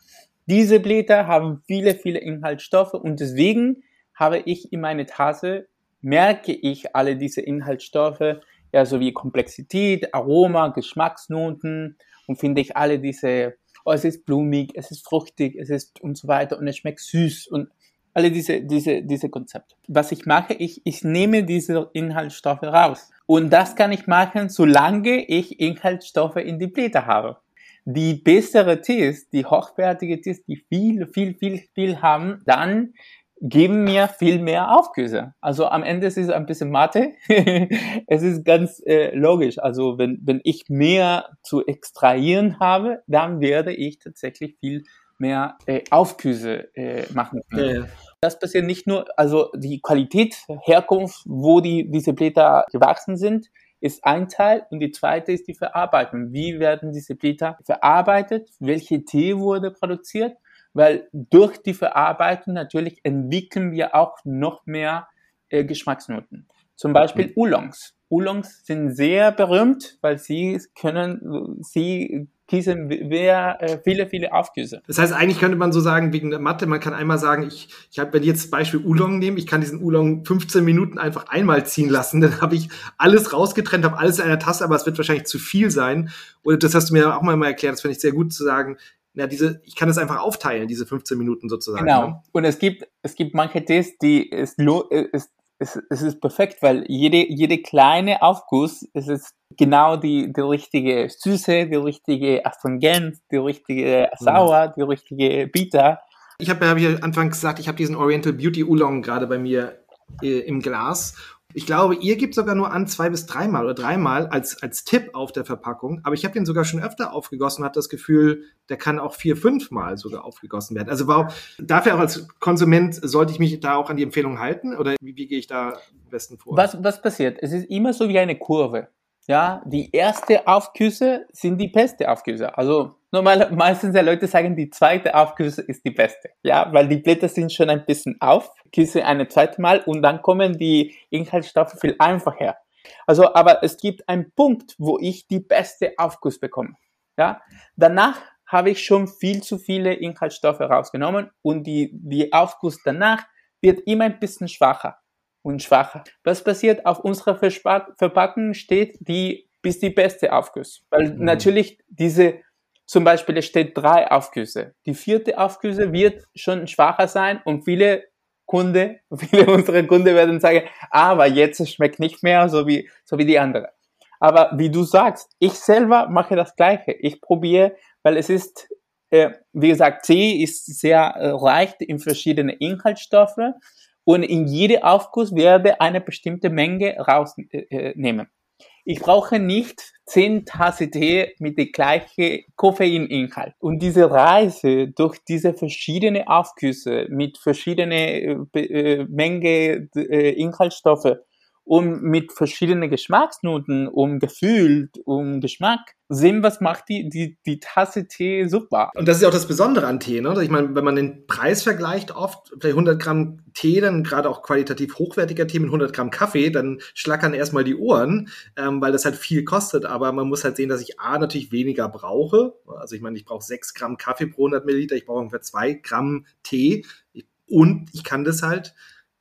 Diese Blätter haben viele, viele Inhaltsstoffe und deswegen habe ich in meiner Tasse, merke ich alle diese Inhaltsstoffe, ja, sowie Komplexität, Aroma, Geschmacksnoten und finde ich alle diese oh, es ist blumig, es ist fruchtig, es ist und so weiter und es schmeckt süß und alle diese, diese, diese Konzepte. Was ich mache, ich, ich nehme diese Inhaltsstoffe raus. Und das kann ich machen, solange ich Inhaltsstoffe in die Blätter habe. Die bessere Tees, die hochwertige Tees, die viel, viel, viel, viel haben, dann geben mir viel mehr Aufgüsse. Also am Ende ist es ein bisschen Mathe. *laughs* es ist ganz äh, logisch. Also wenn, wenn ich mehr zu extrahieren habe, dann werde ich tatsächlich viel mehr äh, Aufgüsse äh, machen können. Ja. Das passiert nicht nur, also die Qualität, Herkunft, wo die, diese Blätter gewachsen sind, ist ein Teil und die zweite ist die Verarbeitung. Wie werden diese Blätter verarbeitet? Welche Tee wurde produziert? Weil durch die Verarbeitung natürlich entwickeln wir auch noch mehr äh, Geschmacksnoten. Zum Beispiel Oolongs. Oolongs sind sehr berühmt, weil sie können, sie gießen sehr, äh, viele, viele Aufgüsse. Das heißt, eigentlich könnte man so sagen, wegen der Mathe, man kann einmal sagen, ich, ich habe, wenn ich jetzt Beispiel Oolong nehme, ich kann diesen Oolong 15 Minuten einfach einmal ziehen lassen, dann habe ich alles rausgetrennt, habe alles in einer Tasse, aber es wird wahrscheinlich zu viel sein. Oder das hast du mir auch mal erklärt, das finde ich sehr gut zu sagen, ja, diese, ich kann es einfach aufteilen, diese 15 Minuten sozusagen. Genau. Ne? Und es gibt, es gibt manche Tests, die ist, ist, es, es ist perfekt, weil jede, jede kleine Aufguss, es ist genau die, die richtige Süße, die richtige Astringent, die richtige Sauer, die richtige Bitter. Ich habe ja hab ich anfangs gesagt, ich habe diesen Oriental Beauty Oolong gerade bei mir äh, im Glas Ich glaube, ihr gebt sogar nur an zwei bis dreimal oder dreimal als, als Tipp auf der Verpackung. Aber ich habe den sogar schon öfter aufgegossen und habe das Gefühl, der kann auch vier, fünfmal sogar aufgegossen werden. Also warum, dafür auch als Konsument sollte ich mich da auch an die Empfehlung halten? Oder wie, wie gehe ich da am besten vor? Was, was passiert? Es ist immer so wie eine Kurve. Ja, die erste Aufküsse sind die beste Aufküsse. Also normal, meistens die Leute sagen, die zweite Aufküsse ist die beste. Ja, weil die Blätter sind schon ein bisschen auf, küsse eine zweite Mal und dann kommen die Inhaltsstoffe viel einfacher. Also, aber es gibt einen Punkt, wo ich die beste Aufguss bekomme. Ja, danach habe ich schon viel zu viele Inhaltsstoffe rausgenommen und die, die Aufguss danach wird immer ein bisschen schwacher und schwacher. Was passiert? Auf unserer Verpackung steht die bis die beste Aufguss. Weil mhm. natürlich diese, zum Beispiel es steht drei Aufgüsse. Die vierte Aufgüsse wird schon schwacher sein und viele Kunde, *laughs* viele unserer Kunden werden sagen, aber jetzt schmeckt nicht mehr so wie, so wie die andere. Aber wie du sagst, ich selber mache das Gleiche. Ich probiere, weil es ist, äh, wie gesagt, Tee ist sehr äh, reich in verschiedene Inhaltsstoffe und in jede Aufguss werde eine bestimmte Menge rausnehmen. Ich brauche nicht 10 Tasse Tee mit der gleichen Koffeininhalt. Und diese Reise durch diese verschiedenen Aufgüsse mit verschiedenen äh, äh Menge äh, Inhaltsstoffe und mit verschiedenen Geschmacksnoten, um Gefühl, um Geschmack, sehen, was macht die, die, die Tasse Tee super. Und das ist auch das Besondere an Tee, ne? Ich meine, wenn man den Preis vergleicht, oft vielleicht 100 Gramm Tee, dann gerade auch qualitativ hochwertiger Tee mit 100 Gramm Kaffee, dann schlackern erstmal die Ohren, ähm, weil das halt viel kostet. Aber man muss halt sehen, dass ich A, natürlich weniger brauche. Also ich meine, ich brauche 6 Gramm Kaffee pro 100 Milliliter, ich brauche ungefähr 2 Gramm Tee. Und ich kann das halt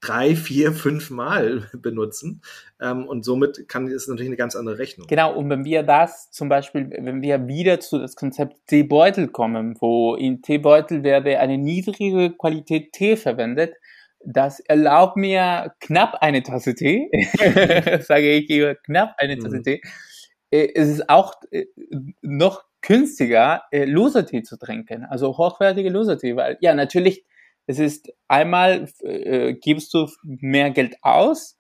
drei, vier, fünf Mal *laughs* benutzen. Ähm, und somit kann es natürlich eine ganz andere Rechnung. Genau, und wenn wir das zum Beispiel, wenn wir wieder zu das Konzept Teebeutel kommen, wo in Teebeutel werde eine niedrige Qualität Tee verwendet, das erlaubt mir knapp eine Tasse Tee, *laughs* sage ich hier, knapp eine Tasse mhm. Tee. Äh, es ist auch äh, noch günstiger, äh, Losertee zu trinken, also hochwertige Losertee, weil ja, natürlich es ist einmal äh, gibst du mehr Geld aus,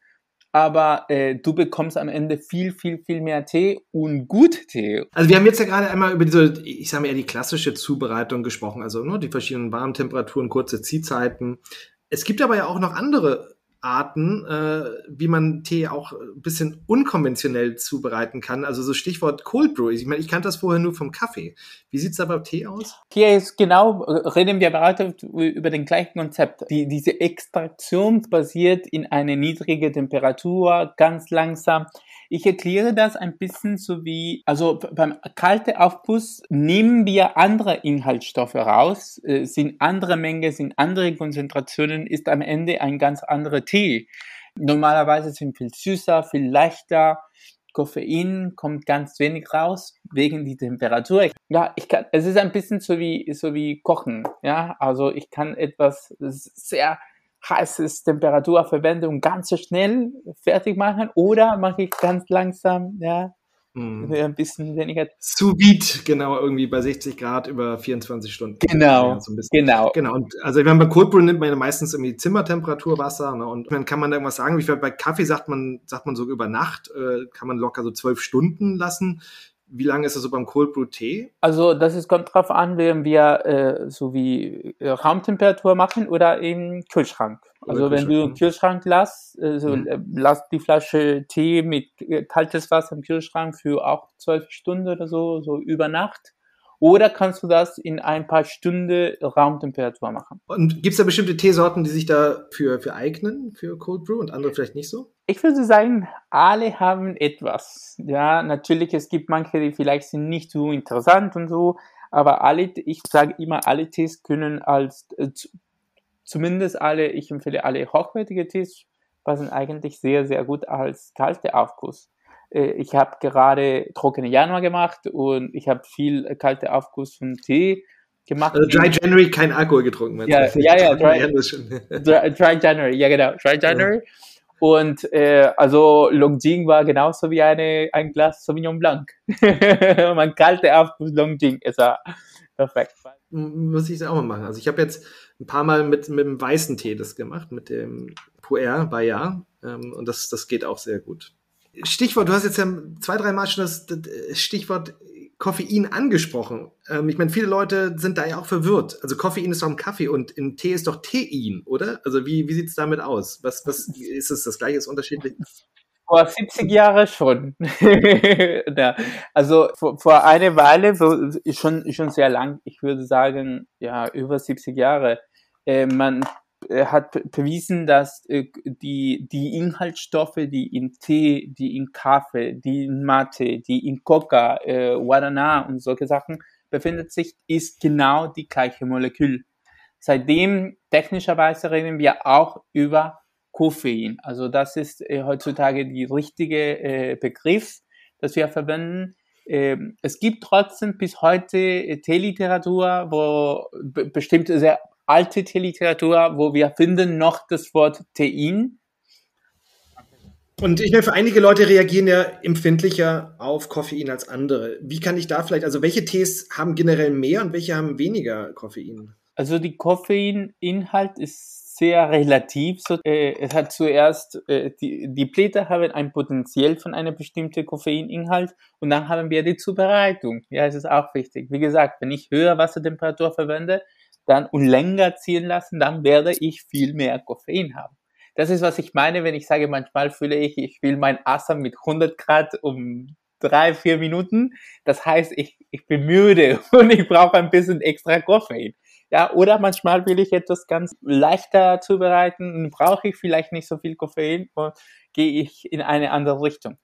aber äh, du bekommst am Ende viel, viel, viel mehr Tee und gut Tee. Also wir haben jetzt ja gerade einmal über diese, ich sage mal eher die klassische Zubereitung gesprochen, also ne, die verschiedenen Warmtemperaturen, kurze Ziehzeiten. Es gibt aber ja auch noch andere Arten, äh, wie man Tee auch ein bisschen unkonventionell zubereiten kann. Also so Stichwort Cold Brew. Ich meine, ich kannte das vorher nur vom Kaffee. Wie sieht es da beim Tee aus? Hier ist genau, reden wir weiter über den gleichen Konzept. Die, diese Extraktion basiert in eine niedrige Temperatur, ganz langsam. Ich erkläre das ein bisschen so wie, also beim kalten Aufguss nehmen wir andere Inhaltsstoffe raus, äh, sind andere Mengen, sind andere Konzentrationen, ist am Ende ein ganz anderer Tee. Normalerweise sind viel süßer, viel leichter. Koffein kommt ganz wenig raus wegen die Temperatur. Ja, ich kann, es ist ein bisschen so wie, so wie Kochen. Ja, also ich kann etwas sehr heißes Temperatur verwende und ganz so schnell fertig machen oder mache ich ganz langsam, ja, mm. ein bisschen weniger. Sous vide, genau, irgendwie bei 60 Grad über 24 Stunden. Genau, ja, so genau. Genau, und also wenn man Cold Brew nimmt man ja meistens irgendwie Zimmertemperatur Wasser ne, und dann kann man da irgendwas sagen, wie bei Kaffee sagt man, sagt man so über Nacht, äh, kann man locker so zwölf Stunden lassen. Wie lange ist das so beim Cold Brew Tee? Also das ist, kommt drauf an, wenn wir äh, so wie äh, Raumtemperatur machen oder im Kühlschrank. Also wenn du im Kühlschrank lass, äh, so, mhm. Äh, lass die Flasche Tee mit äh, kaltes Wasser im Kühlschrank für auch zwölf Stunden oder so, so über Nacht. Oder kannst du das in ein paar Stunden Raumtemperatur machen. Und gibt es da bestimmte Teesorten, die sich dafür für eignen, für Cold Brew und andere vielleicht nicht so? Ich würde sagen, alle haben etwas. Ja, natürlich, es gibt manche, die vielleicht sind nicht so interessant und so, aber alle, ich sage immer, alle Tees können als, äh, zumindest alle, ich empfehle alle hochwertige Tees, passen eigentlich sehr, sehr gut als kalte Aufguss. Äh, ich habe gerade trockene Januar gemacht und ich habe viel äh, kalte Aufguss von Tee gemacht. Also Dry January kein Alkohol getrunken. Ja, ja, *laughs* ja, Dry, *laughs* Dry, Dry, January, ja genau, Dry January. Ja. Und äh, also Longjing war genauso wie eine, ein Glas Sauvignon Blanc. *laughs* Man kalte Aufguss Longjing, es war perfekt. Muss ich das auch mal machen. Also ich habe jetzt ein paar Mal mit, mit dem weißen Tee das gemacht, mit dem Puer Bayard Ähm, und das, das geht auch sehr gut. Stichwort, du hast jetzt ja zwei, drei Mal schon das, das Stichwort Koffein angesprochen. Ähm, ich meine, viele Leute sind da ja auch verwirrt. Also Koffein ist doch ein Kaffee und in Tee ist doch Tein, oder? Also wie, wie sieht es damit aus? Was, was ist es das gleiche, ist unterschiedlich? Vor 70 Jahren schon. *laughs* ja, also vor, vor einer Weile, schon, schon sehr lang, ich würde sagen, ja, über 70 Jahre, äh, man äh, hat bewiesen, dass äh, die, die Inhaltsstoffe, die in Tee, die in Kaffee, die in Mate, die in Coca, äh, Guarana und solche Sachen befindet sich, ist genau die gleiche Molekül. Seitdem technischerweise reden wir auch über Koffein. Also das ist äh, heutzutage die richtige äh, Begriff, das wir verwenden. Ähm, es gibt trotzdem bis heute äh, Teeliteratur, wo bestimmte sehr alte Teeliteratur, wo wir finden noch das Wort Tein. Und ich meine, für einige Leute reagieren ja empfindlicher auf Koffein als andere. Wie kann ich da vielleicht, also welche Tees haben generell mehr und welche haben weniger Koffein? Also die Koffeininhalt ist sehr relativ. So, äh, es hat zuerst, äh, die, die Blätter haben ein Potenzial von einem bestimmten Koffeininhalt und dann haben wir die Zubereitung. Ja, es ist auch wichtig. Wie gesagt, wenn ich höhere Wassertemperatur verwende, dann und länger ziehen lassen, dann werde ich viel mehr Koffein haben. Das ist, was ich meine, wenn ich sage, manchmal fühle ich, ich will mein Assam mit 100 Grad um drei, vier Minuten. Das heißt, ich, ich bin müde *laughs* und ich brauche ein bisschen extra Koffein. Ja, oder manchmal will ich etwas ganz leichter zubereiten, brauche ich vielleicht nicht so viel Koffein und gehe ich in eine andere Richtung.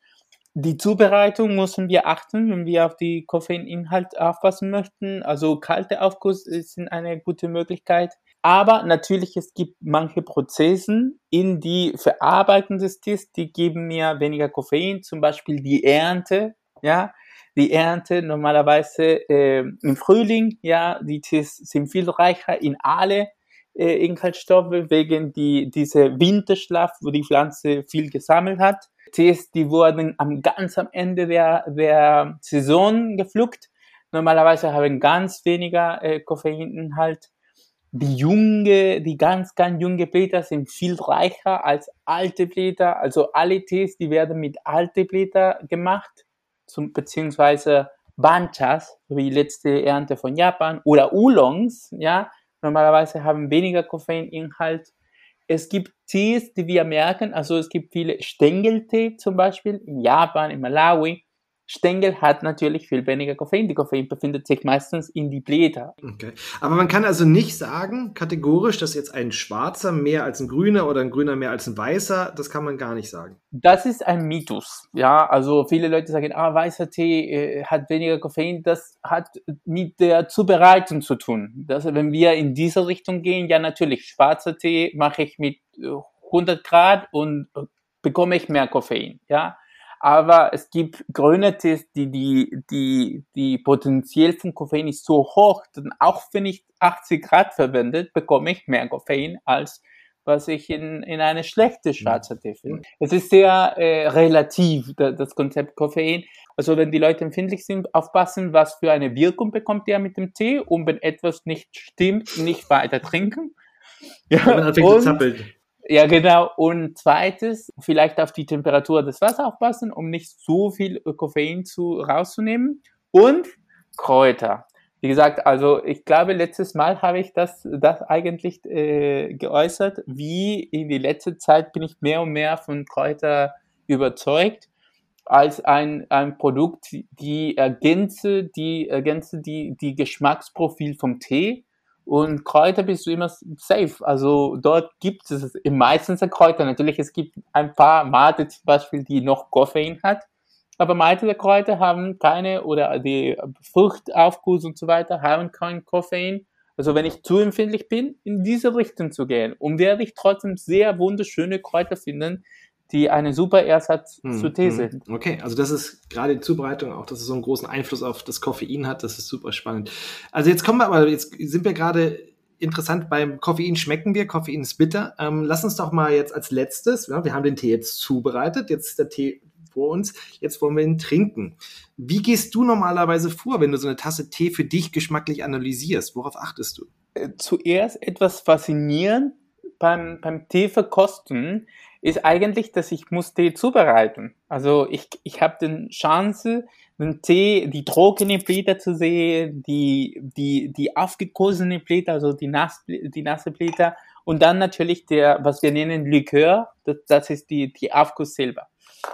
Die Zubereitung müssen wir achten, wenn wir auf die Koffeininhalt aufpassen möchten. Also kalte Aufguss ist eine gute Möglichkeit. Aber natürlich, es gibt manche Prozesse in die Verarbeitung des Tees, die geben mir weniger Koffein, zum Beispiel die Ernte, ja, die Ernte normalerweise äh, im Frühling, ja, die Tees sind viel reicher in alle äh, Inhaltsstoffe wegen die, diese Winterschlaf, wo die Pflanze viel gesammelt hat. Tees, die wurden am ganz am Ende der, der Saison gepflückt. Normalerweise haben ganz weniger äh, Koffeininhalt. Die junge, die ganz, ganz junge Blätter sind viel reicher als alte Blätter. Also alle Tees, die werden mit alte Blätter gemacht zum, beziehungsweise Banchas, wie letzte Ernte von Japan, oder Oolongs, ja, normalerweise haben weniger Koffeininhalt. Es gibt Tees, die wir merken, also es gibt viele Stängeltee zum Beispiel in Japan, in Malawi, Stängel hat natürlich viel weniger Koffein. Die Koffein befindet sich meistens in die Blätter. Okay. Aber man kann also nicht sagen, kategorisch, dass jetzt ein schwarzer mehr als ein grüner oder ein grüner mehr als ein weißer, das kann man gar nicht sagen. Das ist ein Mythos. Ja, also viele Leute sagen, ah, weißer Tee äh, hat weniger Koffein. Das hat mit der Zubereitung zu tun. Das, wenn wir in diese Richtung gehen, ja, natürlich, schwarzer Tee mache ich mit 100 äh, Grad und äh, bekomme ich mehr Koffein. Ja, aber es gibt grüne Tees, die, die, die, die Potenzial von Koffein ist so hoch, denn auch wenn ich 80 Grad verwende, bekomme ich mehr Koffein als was ich in, in eine schlechte schwarze Tee finde. Es ist sehr äh, relativ, das Konzept Koffein. Also wenn die Leute empfindlich sind, aufpassen, was für eine Wirkung bekommt ihr mit dem Tee und wenn etwas nicht stimmt, nicht weiter trinken. Ja, wenn man anfängt und, zu zappeln. Ja, genau. Und zweites, vielleicht auf die Temperatur des Wassers aufpassen, um nicht so viel Koffein zu, rauszunehmen. Und Kräuter. Wie gesagt, also ich glaube, letztes Mal habe ich das, das eigentlich äh, geäußert. Wie in die letzte Zeit bin ich mehr und mehr von Kräuter überzeugt als ein, ein Produkt, die ergänze, die ergänze die, die Geschmacksprofil vom Tee und Kräuter bist du immer safe. Also dort gibt es meistens Kräuter. Natürlich, es gibt ein paar Mate zum Beispiel, die noch Koffein hat. Aber meiste der Kräuter haben keine, oder die Fruchtaufguss und so weiter, haben kein Koffein. Also wenn ich zu empfindlich bin, in diese Richtung zu gehen. Und werde ich trotzdem sehr wunderschöne Kräuter finden, die eine super Ersatz hm, zu Tee hm. sind. Okay, also das ist gerade die Zubereitung auch, dass es so einen großen Einfluss auf das Koffein hat, das ist super spannend. Also jetzt kommen wir aber, jetzt sind wir gerade interessant, beim Koffein schmecken wir, Koffein ist bitter. Ähm, lass uns doch mal jetzt als letztes, ja, wir haben den Tee jetzt zubereitet, jetzt ist der Tee vor uns, jetzt wollen wir ihn trinken. Wie gehst du normalerweise vor, wenn du so eine Tasse Tee für dich geschmacklich analysierst? Worauf achtest du? Äh, zuerst etwas faszinierend beim, beim Tee verkosten ist eigentlich, dass ich muss Tee zubereiten. Also ich, ich habe den Chance, den Tee, die trockene Blätter zu sehen, die, die, die aufgegossene Blätter, also die, nass, die nasse Blätter und dann natürlich der, was wir nennen Likör, das, das ist die, die Aufguss selber.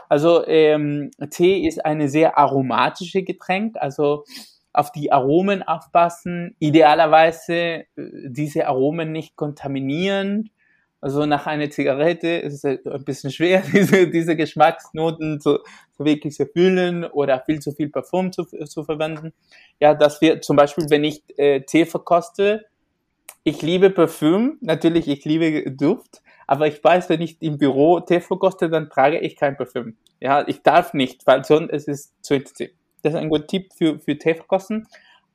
Also ähm, Tee ist eine sehr aromatische Getränk, also auf die Aromen aufpassen, idealerweise äh, diese Aromen nicht kontaminieren. Also nach einer Zigarette ist es ein bisschen schwer, *laughs* diese, diese Geschmacksnoten zu, zu wirklich zu fühlen oder viel zu viel Parfum zu, zu verwenden. Ja, dass wir zum Beispiel, wenn ich äh, Tee verkoste, ich liebe Parfüm, natürlich, ich liebe Duft, aber ich weiß, wenn ich im Büro Tee verkoste, dann trage ich kein Parfüm. Ja, ich darf nicht, weil sonst ist es zu intensiv. Das ist ein guter Tipp für, für Teeverkosten.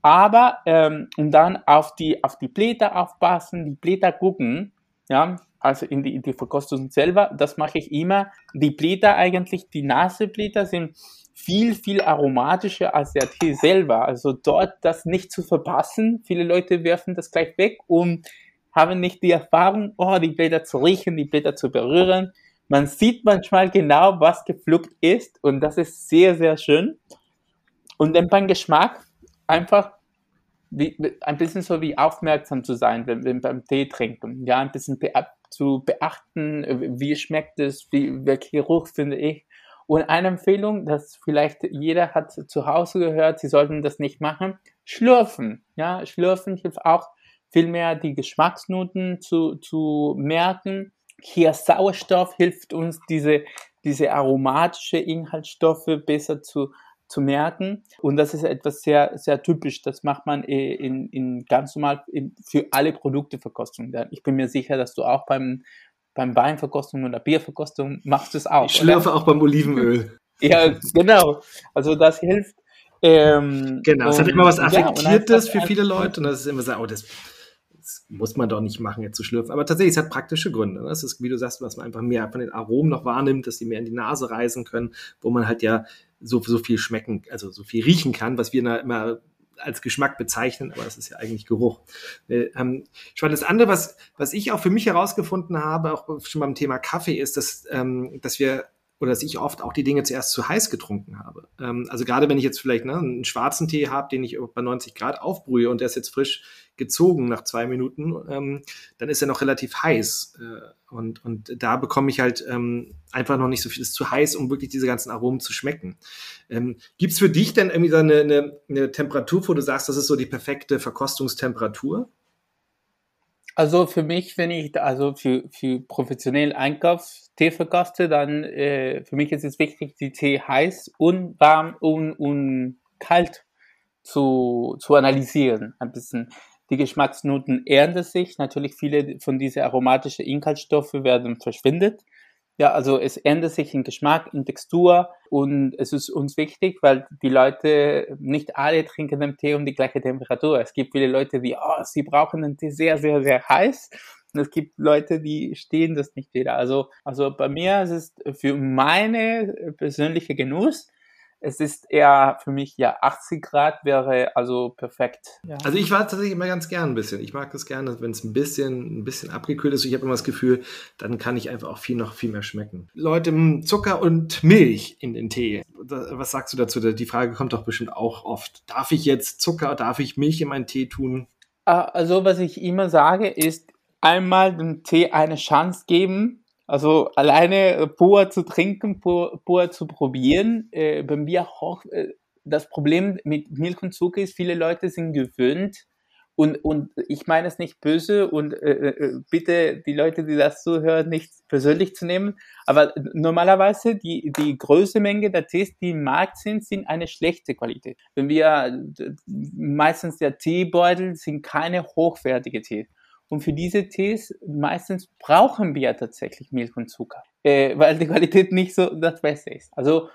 Aber, ähm, und dann auf die, auf die Blätter aufpassen, die Blätter gucken, ja, also in die, die Verkostung selber, das mache ich immer. Die Blätter eigentlich, die Naseblätter sind viel, viel aromatischer als der Tee selber. Also dort das nicht zu verpassen. Viele Leute werfen das gleich weg und haben nicht die Erfahrung, oh, die Blätter zu riechen, die Blätter zu berühren. Man sieht manchmal genau, was gepflückt ist und das ist sehr, sehr schön. Und dann beim Geschmack einfach wie, ein bisschen so wie aufmerksam zu sein, wenn, wenn beim Tee trinken. Ja, ein bisschen be zu beachten, wie schmeckt es, wie, welcher Geruch finde ich. Und eine Empfehlung, dass vielleicht jeder hat zu Hause gehört, sie sollten das nicht machen, schlürfen. Ja, schlürfen hilft auch viel mehr die Geschmacksnoten zu, zu merken. Hier Sauerstoff hilft uns, diese, diese aromatische Inhaltsstoffe besser zu, zu merken. Und das ist etwas sehr, sehr typisch. Das macht man äh, in, in ganz normal für alle Produkteverkostung. Ich bin mir sicher, dass du auch beim, beim Weinverkostung oder Bierverkostung machst du es auch. Ich schlürfe oder? auch beim Olivenöl. *laughs* ja, genau. Also das hilft. Ähm, genau, es hat immer was Affektiertes ja, für viele Leute und das ist immer so, oh, das das muss man doch nicht machen, jetzt zu schlürfen. Aber tatsächlich, es hat praktische Gründe. Das ist, wie du sagst, was man einfach mehr von den Aromen noch wahrnimmt, dass die mehr in die Nase reisen können, wo man halt ja so, so viel schmecken, also so viel riechen kann, was wir immer als Geschmack bezeichnen, aber das ist ja eigentlich Geruch. Äh, ähm, das andere, was, was ich auch für mich herausgefunden habe, auch schon beim Thema Kaffee, ist, dass, ähm, dass wir oder dass ich oft auch die Dinge zuerst zu heiß getrunken habe. Ähm, also gerade wenn ich jetzt vielleicht ne, einen schwarzen Tee habe, den ich bei 90 Grad aufbrühe und der ist jetzt frisch gezogen nach zwei Minuten, ähm, dann ist er noch relativ heiß. Äh, und, und da bekomme ich halt ähm, einfach noch nicht so viel, ist zu heiß, um wirklich diese ganzen Aromen zu schmecken. Ähm, Gibt es für dich denn irgendwie so eine, eine, eine Temperatur, wo du sagst, das ist so die perfekte Verkostungstemperatur? Also für mich, wenn ich also für, für professionell Einkauf Tee verkoste, dann äh, für mich ist es wichtig, die Tee heiß und warm und, und kalt zu, zu analysieren. Ein bisschen die Geschmacksnoten ändern sich. Natürlich viele von diesen aromatischen Inhaltsstoffe werden verschwindet. Ja, also es ändert sich in Geschmack, in Textur und es ist uns wichtig, weil die Leute, nicht alle trinken den Tee um die gleiche Temperatur. Es gibt viele Leute, die, oh, sie brauchen den Tee sehr, sehr, sehr heiß. Und es gibt Leute, die stehen das nicht wieder. Also, also bei mir ist es für meine persönliche Genuss es ist eher für mich ja 80 Grad wäre also perfekt. Ja. Also ich war tatsächlich immer ganz gern ein bisschen. Ich mag das gerne, wenn es ein bisschen, ein bisschen abgekühlt ist. Ich habe immer das Gefühl, dann kann ich einfach auch viel noch viel mehr schmecken. Leute, Zucker und Milch in den Tee. Was sagst du dazu? Die Frage kommt doch bestimmt auch oft. Darf ich jetzt Zucker, darf ich Milch in meinen Tee tun? Ah, also was ich immer sage ist, einmal dem Tee eine Chance geben also alleine äh, pur zu trinken, pur, pur zu probieren, äh, bei mir auch äh, das Problem mit Milch und Zucker ist, viele Leute sind gewöhnt und, und ich meine es nicht böse und äh, äh bitte die Leute, die das zuhören, nicht persönlich zu nehmen, aber normalerweise die, die größte Menge der Tees, die im Markt sind, sind eine schlechte Qualität. Wenn wir meistens der Teebeutel sind keine hochwertige Tee. Und für diese Tees meistens brauchen wir tatsächlich Milch und Zucker, äh, weil die Qualität nicht so das Beste ist. Also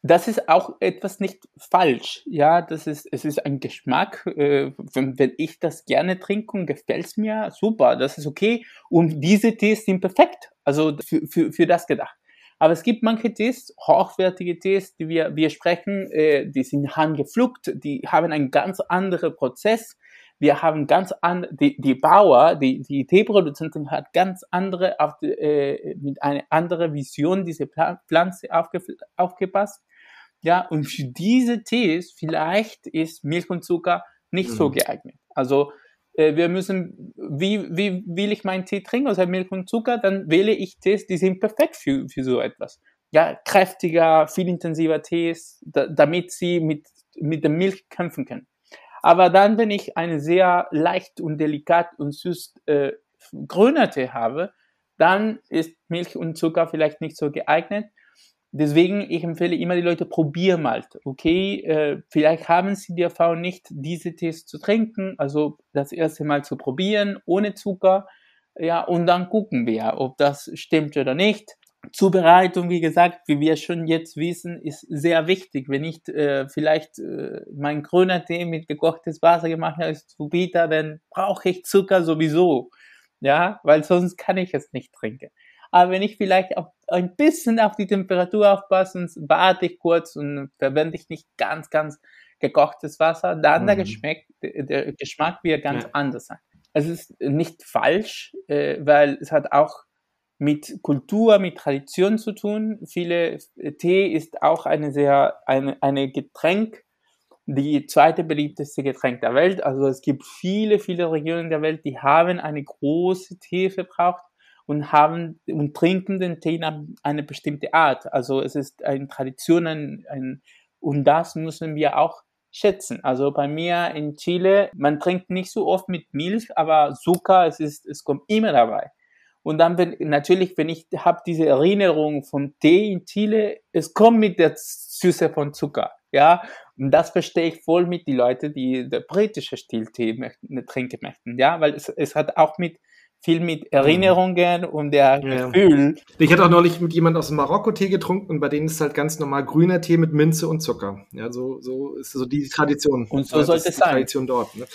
das ist auch etwas nicht falsch. Ja, das ist, es ist ein Geschmack. Äh, wenn, wenn ich das gerne trinke und gefällt es mir, super, das ist okay. Und diese Tees sind perfekt. Also für, für, für das gedacht. Aber es gibt manche Tees, hochwertige Tees, die wir, wir sprechen, äh, die sind handgepflückt, die haben einen ganz anderen Prozess wir haben ganz andere, die, die Bauer, die, die Teeproduzenten hat ganz andere, auf äh, mit einer anderen Vision diese Pflanze aufge, aufgepasst. Ja, und für diese Tees vielleicht ist Milch und Zucker nicht mhm. so geeignet. Also äh, wir müssen, wie, wie will ich meinen Tee trinken, also Milch und Zucker, dann wähle ich Tees, die sind perfekt für, für so etwas. Ja, kräftiger, viel intensiver Tees, da, damit sie mit, mit der Milch kämpfen können. Aber dann, wenn ich eine sehr leicht und delikat und süß äh, grüner Tee habe, dann ist Milch und Zucker vielleicht nicht so geeignet. Deswegen, ich empfehle immer die Leute, probier mal. Okay, äh, vielleicht haben sie die Erfahrung nicht, diese Tees zu trinken, also das erste Mal zu probieren, ohne Zucker. Ja, und dann gucken wir, ob das stimmt oder nicht. Zubereitung, wie gesagt, wie wir schon jetzt wissen, ist sehr wichtig. Wenn ich äh, vielleicht äh, mein grüner Tee mit gekochtes Wasser gemacht habe, ist zu bitter, dann brauche ich Zucker sowieso. Ja, weil sonst kann ich es nicht trinken. Aber wenn ich vielleicht auch ein bisschen auf die Temperatur aufpasse, warte ich kurz und verwende ich nicht ganz, ganz gekochtes Wasser, dann mhm. der, Geschmack, der Geschmack wird ganz ja. anders sein. Es ist nicht falsch, äh, weil es hat auch mit Kultur, mit Tradition zu tun. Viele Tee ist auch eine sehr eine, eine Getränk, die zweite beliebteste Getränk der Welt. Also es gibt viele, viele Regionen der Welt, die haben eine große Tee verbraucht und haben und trinken den Tee nach einer bestimmten Art. Also es ist eine Tradition, ein, ein, und das müssen wir auch schätzen. Also bei mir in Chile, man trinkt nicht so oft mit Milch, aber Zucker, es ist, es kommt immer dabei. Und dann, wenn, natürlich, wenn ich habe diese Erinnerung vom Tee in Chile, es kommt mit der Süße von Zucker, ja. Und das verstehe ich voll mit die Leute, die der britische Stiltee möchten, trinken möchten, ja, weil es, es hat auch mit viel mit Erinnerungen und der ja. Gefühl. Ich hatte auch neulich mit jemand aus dem Marokko Tee getrunken und bei denen ist halt ganz normal grüner Tee mit Minze und Zucker. Ja, so, so ist so die Tradition. Und so sollte es sein. Tradition dort. Ne?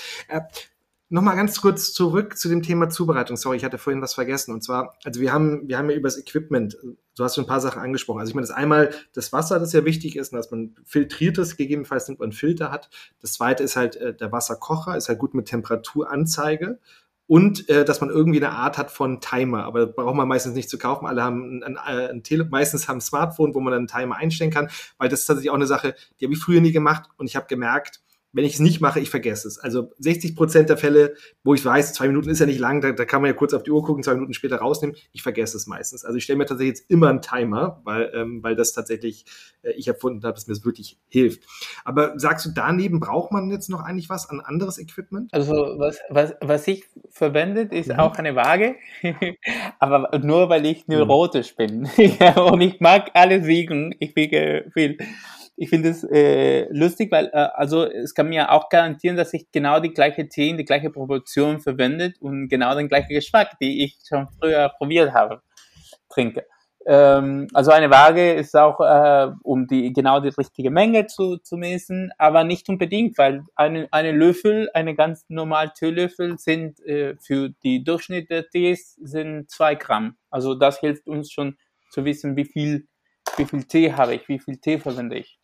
Äh, Nochmal ganz kurz zurück zu dem Thema Zubereitung. Sorry, ich hatte vorhin was vergessen. Und zwar, also wir haben, wir haben ja über das Equipment, du hast schon ein paar Sachen angesprochen. Also ich meine, das einmal das Wasser, das ja wichtig ist, dass man filtriertes, gegebenenfalls nimmt man Filter hat. Das zweite ist halt äh, der Wasserkocher, ist halt gut mit Temperaturanzeige und äh, dass man irgendwie eine Art hat von Timer, aber braucht man meistens nicht zu kaufen. Alle haben ein, ein, ein Tele meistens haben ein Smartphone, wo man dann einen Timer einstellen kann, weil das ist tatsächlich auch eine Sache, die habe ich früher nie gemacht und ich habe gemerkt, wenn ich es nicht mache, ich vergesse es. Also 60 Prozent der Fälle, wo ich weiß, zwei Minuten ist ja nicht lang, da, da, kann man ja kurz auf die Uhr gucken, zwei Minuten später rausnehmen. Ich vergesse es meistens. Also ich stelle mir tatsächlich jetzt immer einen Timer, weil, ähm, weil das tatsächlich äh, ich erfunden habe, dass mir das wirklich hilft. Aber sagst du, daneben braucht man jetzt noch eigentlich was an anderes Equipment? Also was, was, was ich verwende, ist mhm. auch eine Waage, *laughs* aber nur weil ich neurotisch mhm. bin. *laughs* und ich mag alle wiegen. Ich wiege viel ich finde es äh, lustig, weil äh, also es kann mir auch garantieren, dass ich genau die gleiche Tee in die gleiche Proportion verwendet und genau den gleichen Geschmack, die ich schon früher probiert habe, trinke. Ähm, also eine Waage ist auch, äh, um die genau die richtige Menge zu, zu messen, aber nicht unbedingt, weil eine, eine Löffel, eine ganz normale Teelöffel sind äh, für die Durchschnitt der Tees sind zwei Gramm. Also das hilft uns schon zu wissen, wie viel, wie viel Tee habe ich, wie viel Tee verwende ich.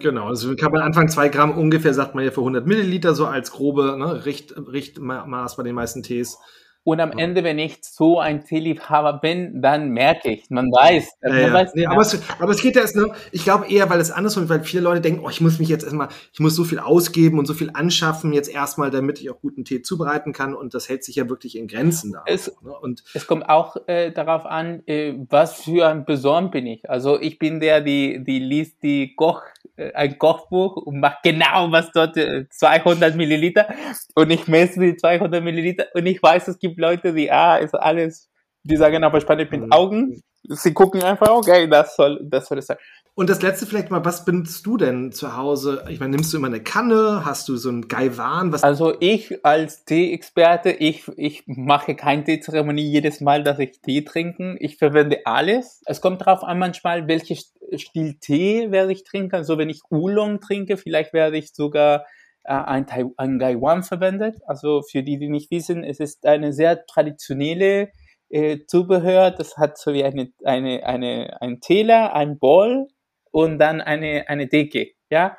Genau, also kann man Anfang zwei Gramm ungefähr, sagt man ja für 100 Milliliter, so als grobe ne, Richt, Richtmaß bei den meisten Tees. Und am Ende, wenn ich so ein Teeliebhaber bin, dann merke ich, man weiß. Ja, ja. weiß nee, aber, es, aber es geht ja erst, ne, ich glaube eher, weil es andersrum, weil viele Leute denken, oh, ich muss mich jetzt erstmal, ich muss so viel ausgeben und so viel anschaffen, jetzt erstmal, damit ich auch guten Tee zubereiten kann. Und das hält sich ja wirklich in Grenzen da. Es, ne? und es kommt auch äh, darauf an, äh, was für ein Besorn bin ich. Also ich bin der, die, die liest die Koch, äh, ein Kochbuch und macht genau, was dort äh, 200 Milliliter und ich messe die 200 Milliliter und ich weiß, es gibt gibt Leute, die, ah, ist alles, die sagen aber spannend mit mhm. Augen. Sie gucken einfach, okay, das soll, das soll es sein. Und das letzte vielleicht mal, was benutzt du denn zu Hause? Ich meine, nimmst du immer eine Kanne? Hast du so ein Gaiwan? Was also ich als Tee-Experte, ich, ich mache keine Teezeremonie jedes Mal, dass ich Tee trinke. Ich verwende alles. Es kommt darauf an manchmal, welche Stil Tee werde ich trinken. Also wenn ich Oolong trinke, vielleicht werde ich sogar äh, ein, Gaiwan verwendet. Also für die, die nicht wissen, es ist eine sehr traditionelle äh, Zubehör. Das hat so wie eine, eine, eine, ein Teller, ein Ball und dann eine, eine Decke. Ja?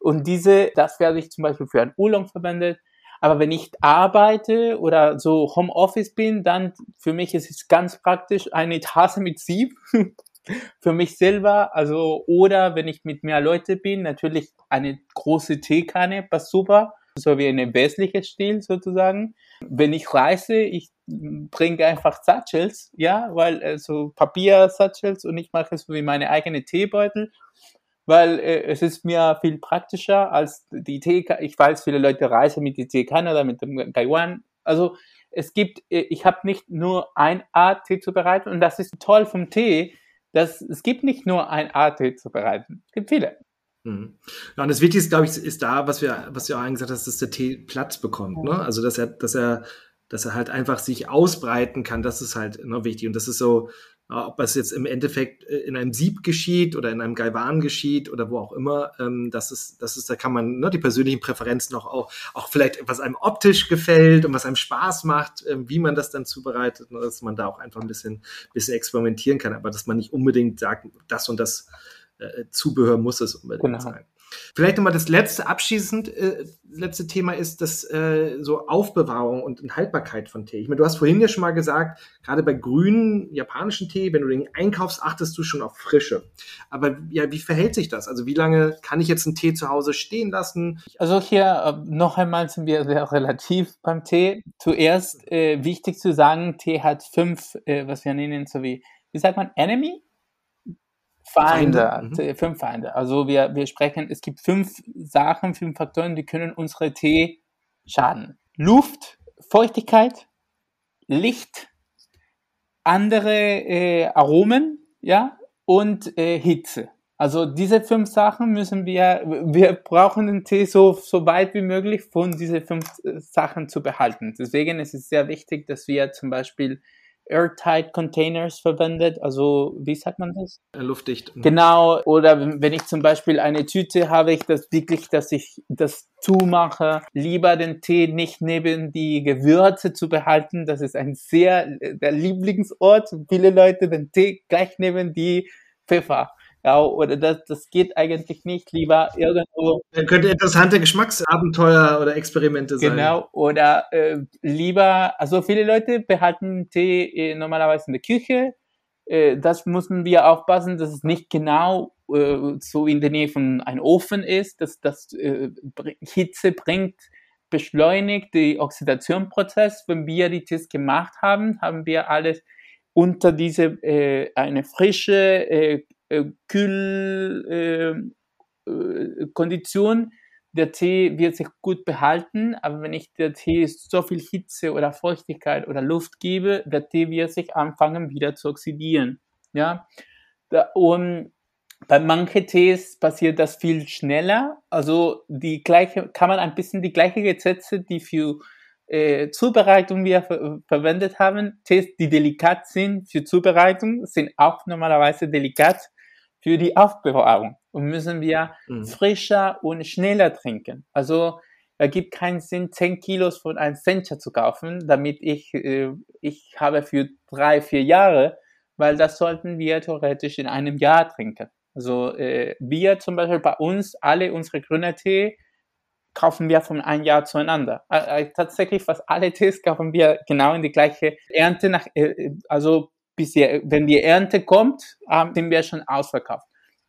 Und diese, das werde ich zum Beispiel für ein Oolong verwendet. Aber wenn ich arbeite oder so Homeoffice bin, dann für mich ist es ganz praktisch eine Tasse mit Sieb *laughs* für mich selber. Also, oder wenn ich mit mehr Leute bin, natürlich eine große Teekanne, passt super. So wie eine westliche Stil sozusagen. Wenn ich reise, ich bringe einfach Satchels, ja, weil äh, so Papier-Satchels und ich mache so wie meine eigene Teebeutel weil äh, es ist mir viel praktischer als die Tee. Ich weiß, viele Leute reisen mit der Teekanne oder mit dem Taiwan. Also es gibt, äh, ich habe nicht nur ein Art Tee zu bereiten und das ist toll vom Tee, dass es gibt nicht nur ein Art zu bereiten. Es gibt viele. Mhm. Ja, und das Wichtigste, glaube ich, ist da, was wir, was wir auch gesagt hast, dass der Tee Platz bekommt. Ne? Also dass er, dass er, dass er halt einfach sich ausbreiten kann. Das ist halt noch wichtig. Und das ist so, ob es jetzt im Endeffekt äh, in einem Sieb geschieht oder in einem Galvan geschieht oder wo auch immer, ähm, das ist, das ist, da kann man ne, die persönlichen Präferenzen auch, auch, auch vielleicht, was einem optisch gefällt und was einem Spaß macht, äh, wie man das dann zubereitet, ne, dass man da auch einfach ein bisschen, bisschen experimentieren kann, aber dass man nicht unbedingt sagt, das und das äh, Zubehör muss es unbedingt genau. sein. Vielleicht nochmal das letzte abschließend, äh, letzte Thema ist das äh, so Aufbewahrung und Haltbarkeit von Tee. Ich meine, du hast vorhin ja schon mal gesagt, gerade bei grünen japanischen Tee, wenn du den einkaufst, achtest du schon auf Frische. Aber ja, wie verhält sich das? Also wie lange kann ich jetzt einen Tee zu Hause stehen lassen? Also hier äh, noch einmal sind wir sehr relativ beim Tee. Zuerst äh, wichtig zu sagen, Tee hat fünf, äh, was wir nennen, so wie, wie sagt man, Enemy? Feinde, Feinde. Mhm. fünf Feinde. Also wir, wir sprechen, es gibt fünf Sachen, fünf Faktoren, die können unsere Tee schaden. Luft, Feuchtigkeit, Licht, andere äh, Aromen, ja, und äh, Hitze. Also diese fünf Sachen müssen wir, wir brauchen den Tee so, so weit wie möglich von diese fünf äh, Sachen zu behalten. Deswegen ist es sehr wichtig, dass wir zum Beispiel Airtight Containers verwendet. Also, wie sagt man das? Äh, luftdicht. Genau. Oder wenn ich zum Beispiel eine Tüte habe, ich das wirklich, dass ich das zumache. Lieber den Tee nicht neben die Gewürze zu behalten. Das ist ein sehr, der Lieblingsort. Viele Leute den Tee gleich neben die Pfeffer. Ja, oder das, das geht eigentlich nicht. Lieber irgendwo. Dann könnte interessante Geschmacksabenteuer oder Experimente sein. Genau, oder äh, lieber, also viele Leute behalten Tee äh, normalerweise in der Küche. Äh, das müssen wir aufpassen, dass es nicht genau äh, so in der Nähe von einem Ofen ist, dass das äh, Hitze bringt beschleunigt den Oxidationprozess. Wenn wir die Tests gemacht haben, haben wir alles unter diese äh, eine frische äh, Kühlkondition. Äh, der Tee wird sich gut behalten, aber wenn ich der Tee so viel Hitze oder Feuchtigkeit oder Luft gebe, der Tee wird sich anfangen wieder zu oxidieren. Ja, und bei manchen Tees passiert das viel schneller. Also die gleiche, kann man ein bisschen die gleichen Gesetze, die für äh, Zubereitung wir ver verwendet haben, Tees, die delikat sind für Zubereitung, sind auch normalerweise delikat für die Aufbewahrung und müssen wir mhm. frischer und schneller trinken. Also es gibt keinen Sinn, 10 Kilos von einem Sencha zu kaufen, damit ich, äh, ich habe für drei, vier Jahre, weil das sollten wir theoretisch in einem Jahr trinken. Also äh, wir zum Beispiel bei uns, alle unsere grüne Tee, kaufen wir von einem Jahr zueinander. Äh, äh, tatsächlich fast alle *laughs* Tees kaufen wir genau in die gleiche Ernte nach, äh, also bis ihr, wenn die Ernte kommt, ähm, sind wir schon ausverkauft.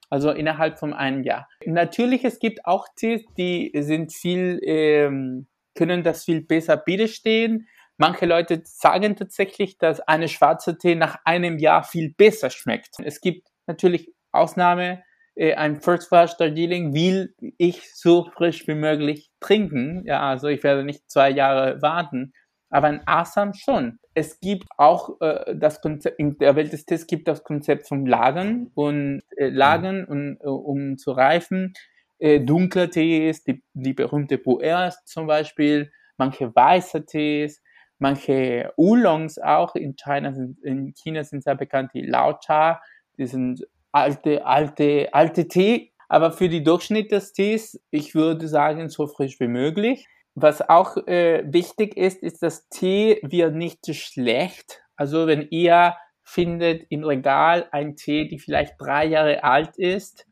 Also innerhalb von einem Jahr. Natürlich, es gibt auch Tees, die sind viel, ähm, können das viel besser widerstehen. Manche Leute sagen tatsächlich, dass eine schwarze Tee nach einem Jahr viel besser schmeckt. Es gibt natürlich Ausnahme. Äh, ein First Flash Darjeeling will ich so frisch wie möglich trinken. Ja, also ich werde nicht zwei Jahre warten aber in Assam schon. Es gibt auch äh, das Konzept, in der Welt des Tees gibt das Konzept vom Lagern und äh, Lagern, und, äh, um zu reifen. Äh, dunkler Tees, die, die berühmte Pu'ers zum Beispiel, manche weiße Tees, manche Oolongs auch in China sind, in China sind sehr bekannt, die Lao Cha, die sind alte, alte, alte Tee. Aber für die Durchschnitt des Tees, ich würde sagen, so frisch wie möglich. Was auch äh, wichtig ist, ist, dass Tee wird nicht zu schlecht. Also wenn ihr findet im Regal ein Tee, die vielleicht drei Jahre alt ist,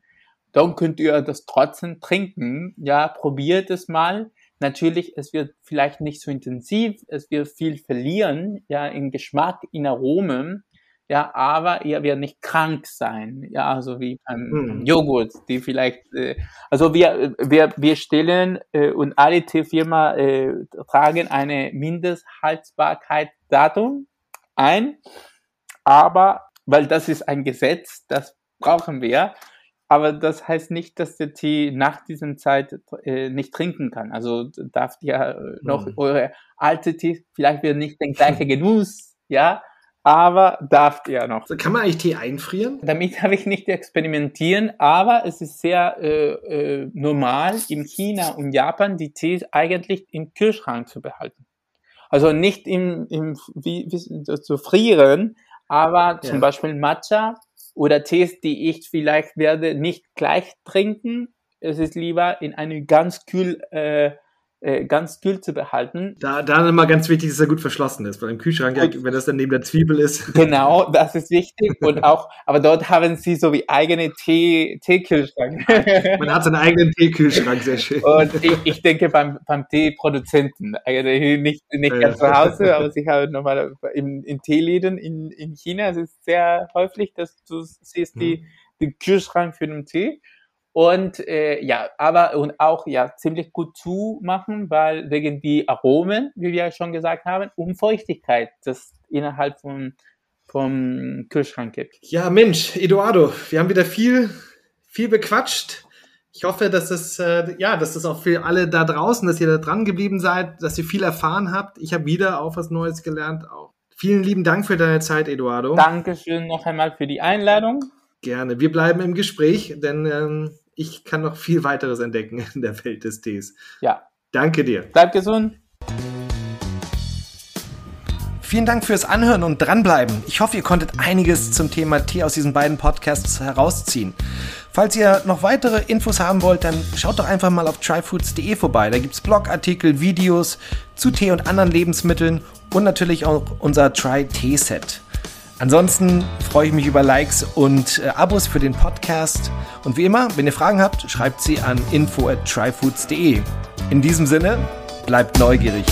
dann könnt ihr das trotzdem trinken. Ja, probiert es mal. Natürlich, es wird vielleicht nicht so intensiv, es wird viel verlieren, ja, in Geschmack, in Aromen, ja, aber ihr werdet nicht krank sein, ja, also wie beim hm. Joghurt, die vielleicht, äh, also wir, wir, wir stellen äh, und alle Teefirma äh, tragen eine Mindesthaltbarkeitsdatum ein, aber weil das ist ein Gesetz, das brauchen wir, aber das heißt nicht, dass der Tee nach diesem Zeit äh, nicht trinken kann. Also darf ihr noch hm. eure alte Tee, vielleicht wird nicht der gleiche Genuss, ja, aber darf ihr noch. Kann man eigentlich Tee einfrieren? Damit habe ich nicht experimentieren, aber es ist sehr äh, äh, normal in China und Japan die Tees eigentlich im Kühlschrank zu behalten. Also nicht im, im wie, wie zu frieren, aber zum ja. Beispiel Matcha oder Tees, die ich vielleicht werde nicht gleich trinken. Es ist lieber in eine ganz kühl äh, äh, ganz kühl zu behalten. Da, da immer ganz wichtig, dass er gut verschlossen ist, weil im Kühlschrank, und, wenn das dann neben der Zwiebel ist. *laughs* Genau, das ist wichtig und auch, aber dort haben sie so wie eigene Tee, Teekühlschrank. *laughs* Man hat seinen eigenen Teekühlschrank, sehr schön. Und ich, ich denke beim, beim Teeproduzenten, eigentlich nicht, nicht ja. ganz zu Hause, aber sie haben nochmal in, in Teeläden in, in China, es ist sehr häufig, dass du siehst mhm. die, den Kühlschrank für den Tee und äh, ja, aber und auch ja ziemlich gut zumachen, weil wegen die Aromen, wie wir schon gesagt haben, und Feuchtigkeit, das innerhalb von vom Kühlschrank gibt. Ja, Mensch, Eduardo, wir haben wieder viel viel bequatscht. Ich hoffe, dass es äh, ja, dass das auch für alle da draußen, dass ihr da dran geblieben seid, dass ihr viel erfahren habt. Ich habe wieder auch was Neues gelernt. Auch vielen lieben Dank für deine Zeit, Eduardo. Dankeschön noch einmal für die Einladung. Gerne. Wir bleiben im Gespräch, denn ähm, ich kann noch viel weiteres entdecken *laughs* in der Welt des Tees. Ja. Danke dir. Bleib gesund. Vielen Dank fürs Anhören und dranbleiben. Ich hoffe, ihr konntet einiges zum Thema Tee aus diesen beiden Podcasts herausziehen. Falls ihr noch weitere Infos haben wollt, dann schaut doch einfach mal auf tryfoods.de vorbei. Da gibt es Blogartikel, Videos zu Tee und anderen Lebensmitteln und natürlich auch unser Try-Tee-Set. Ansonsten freue ich mich über Likes und äh, Abos für den Podcast. Und wie immer, wenn ihr Fragen habt, schreibt sie an info at tryfoods.de. In diesem Sinne, bleibt neugierig.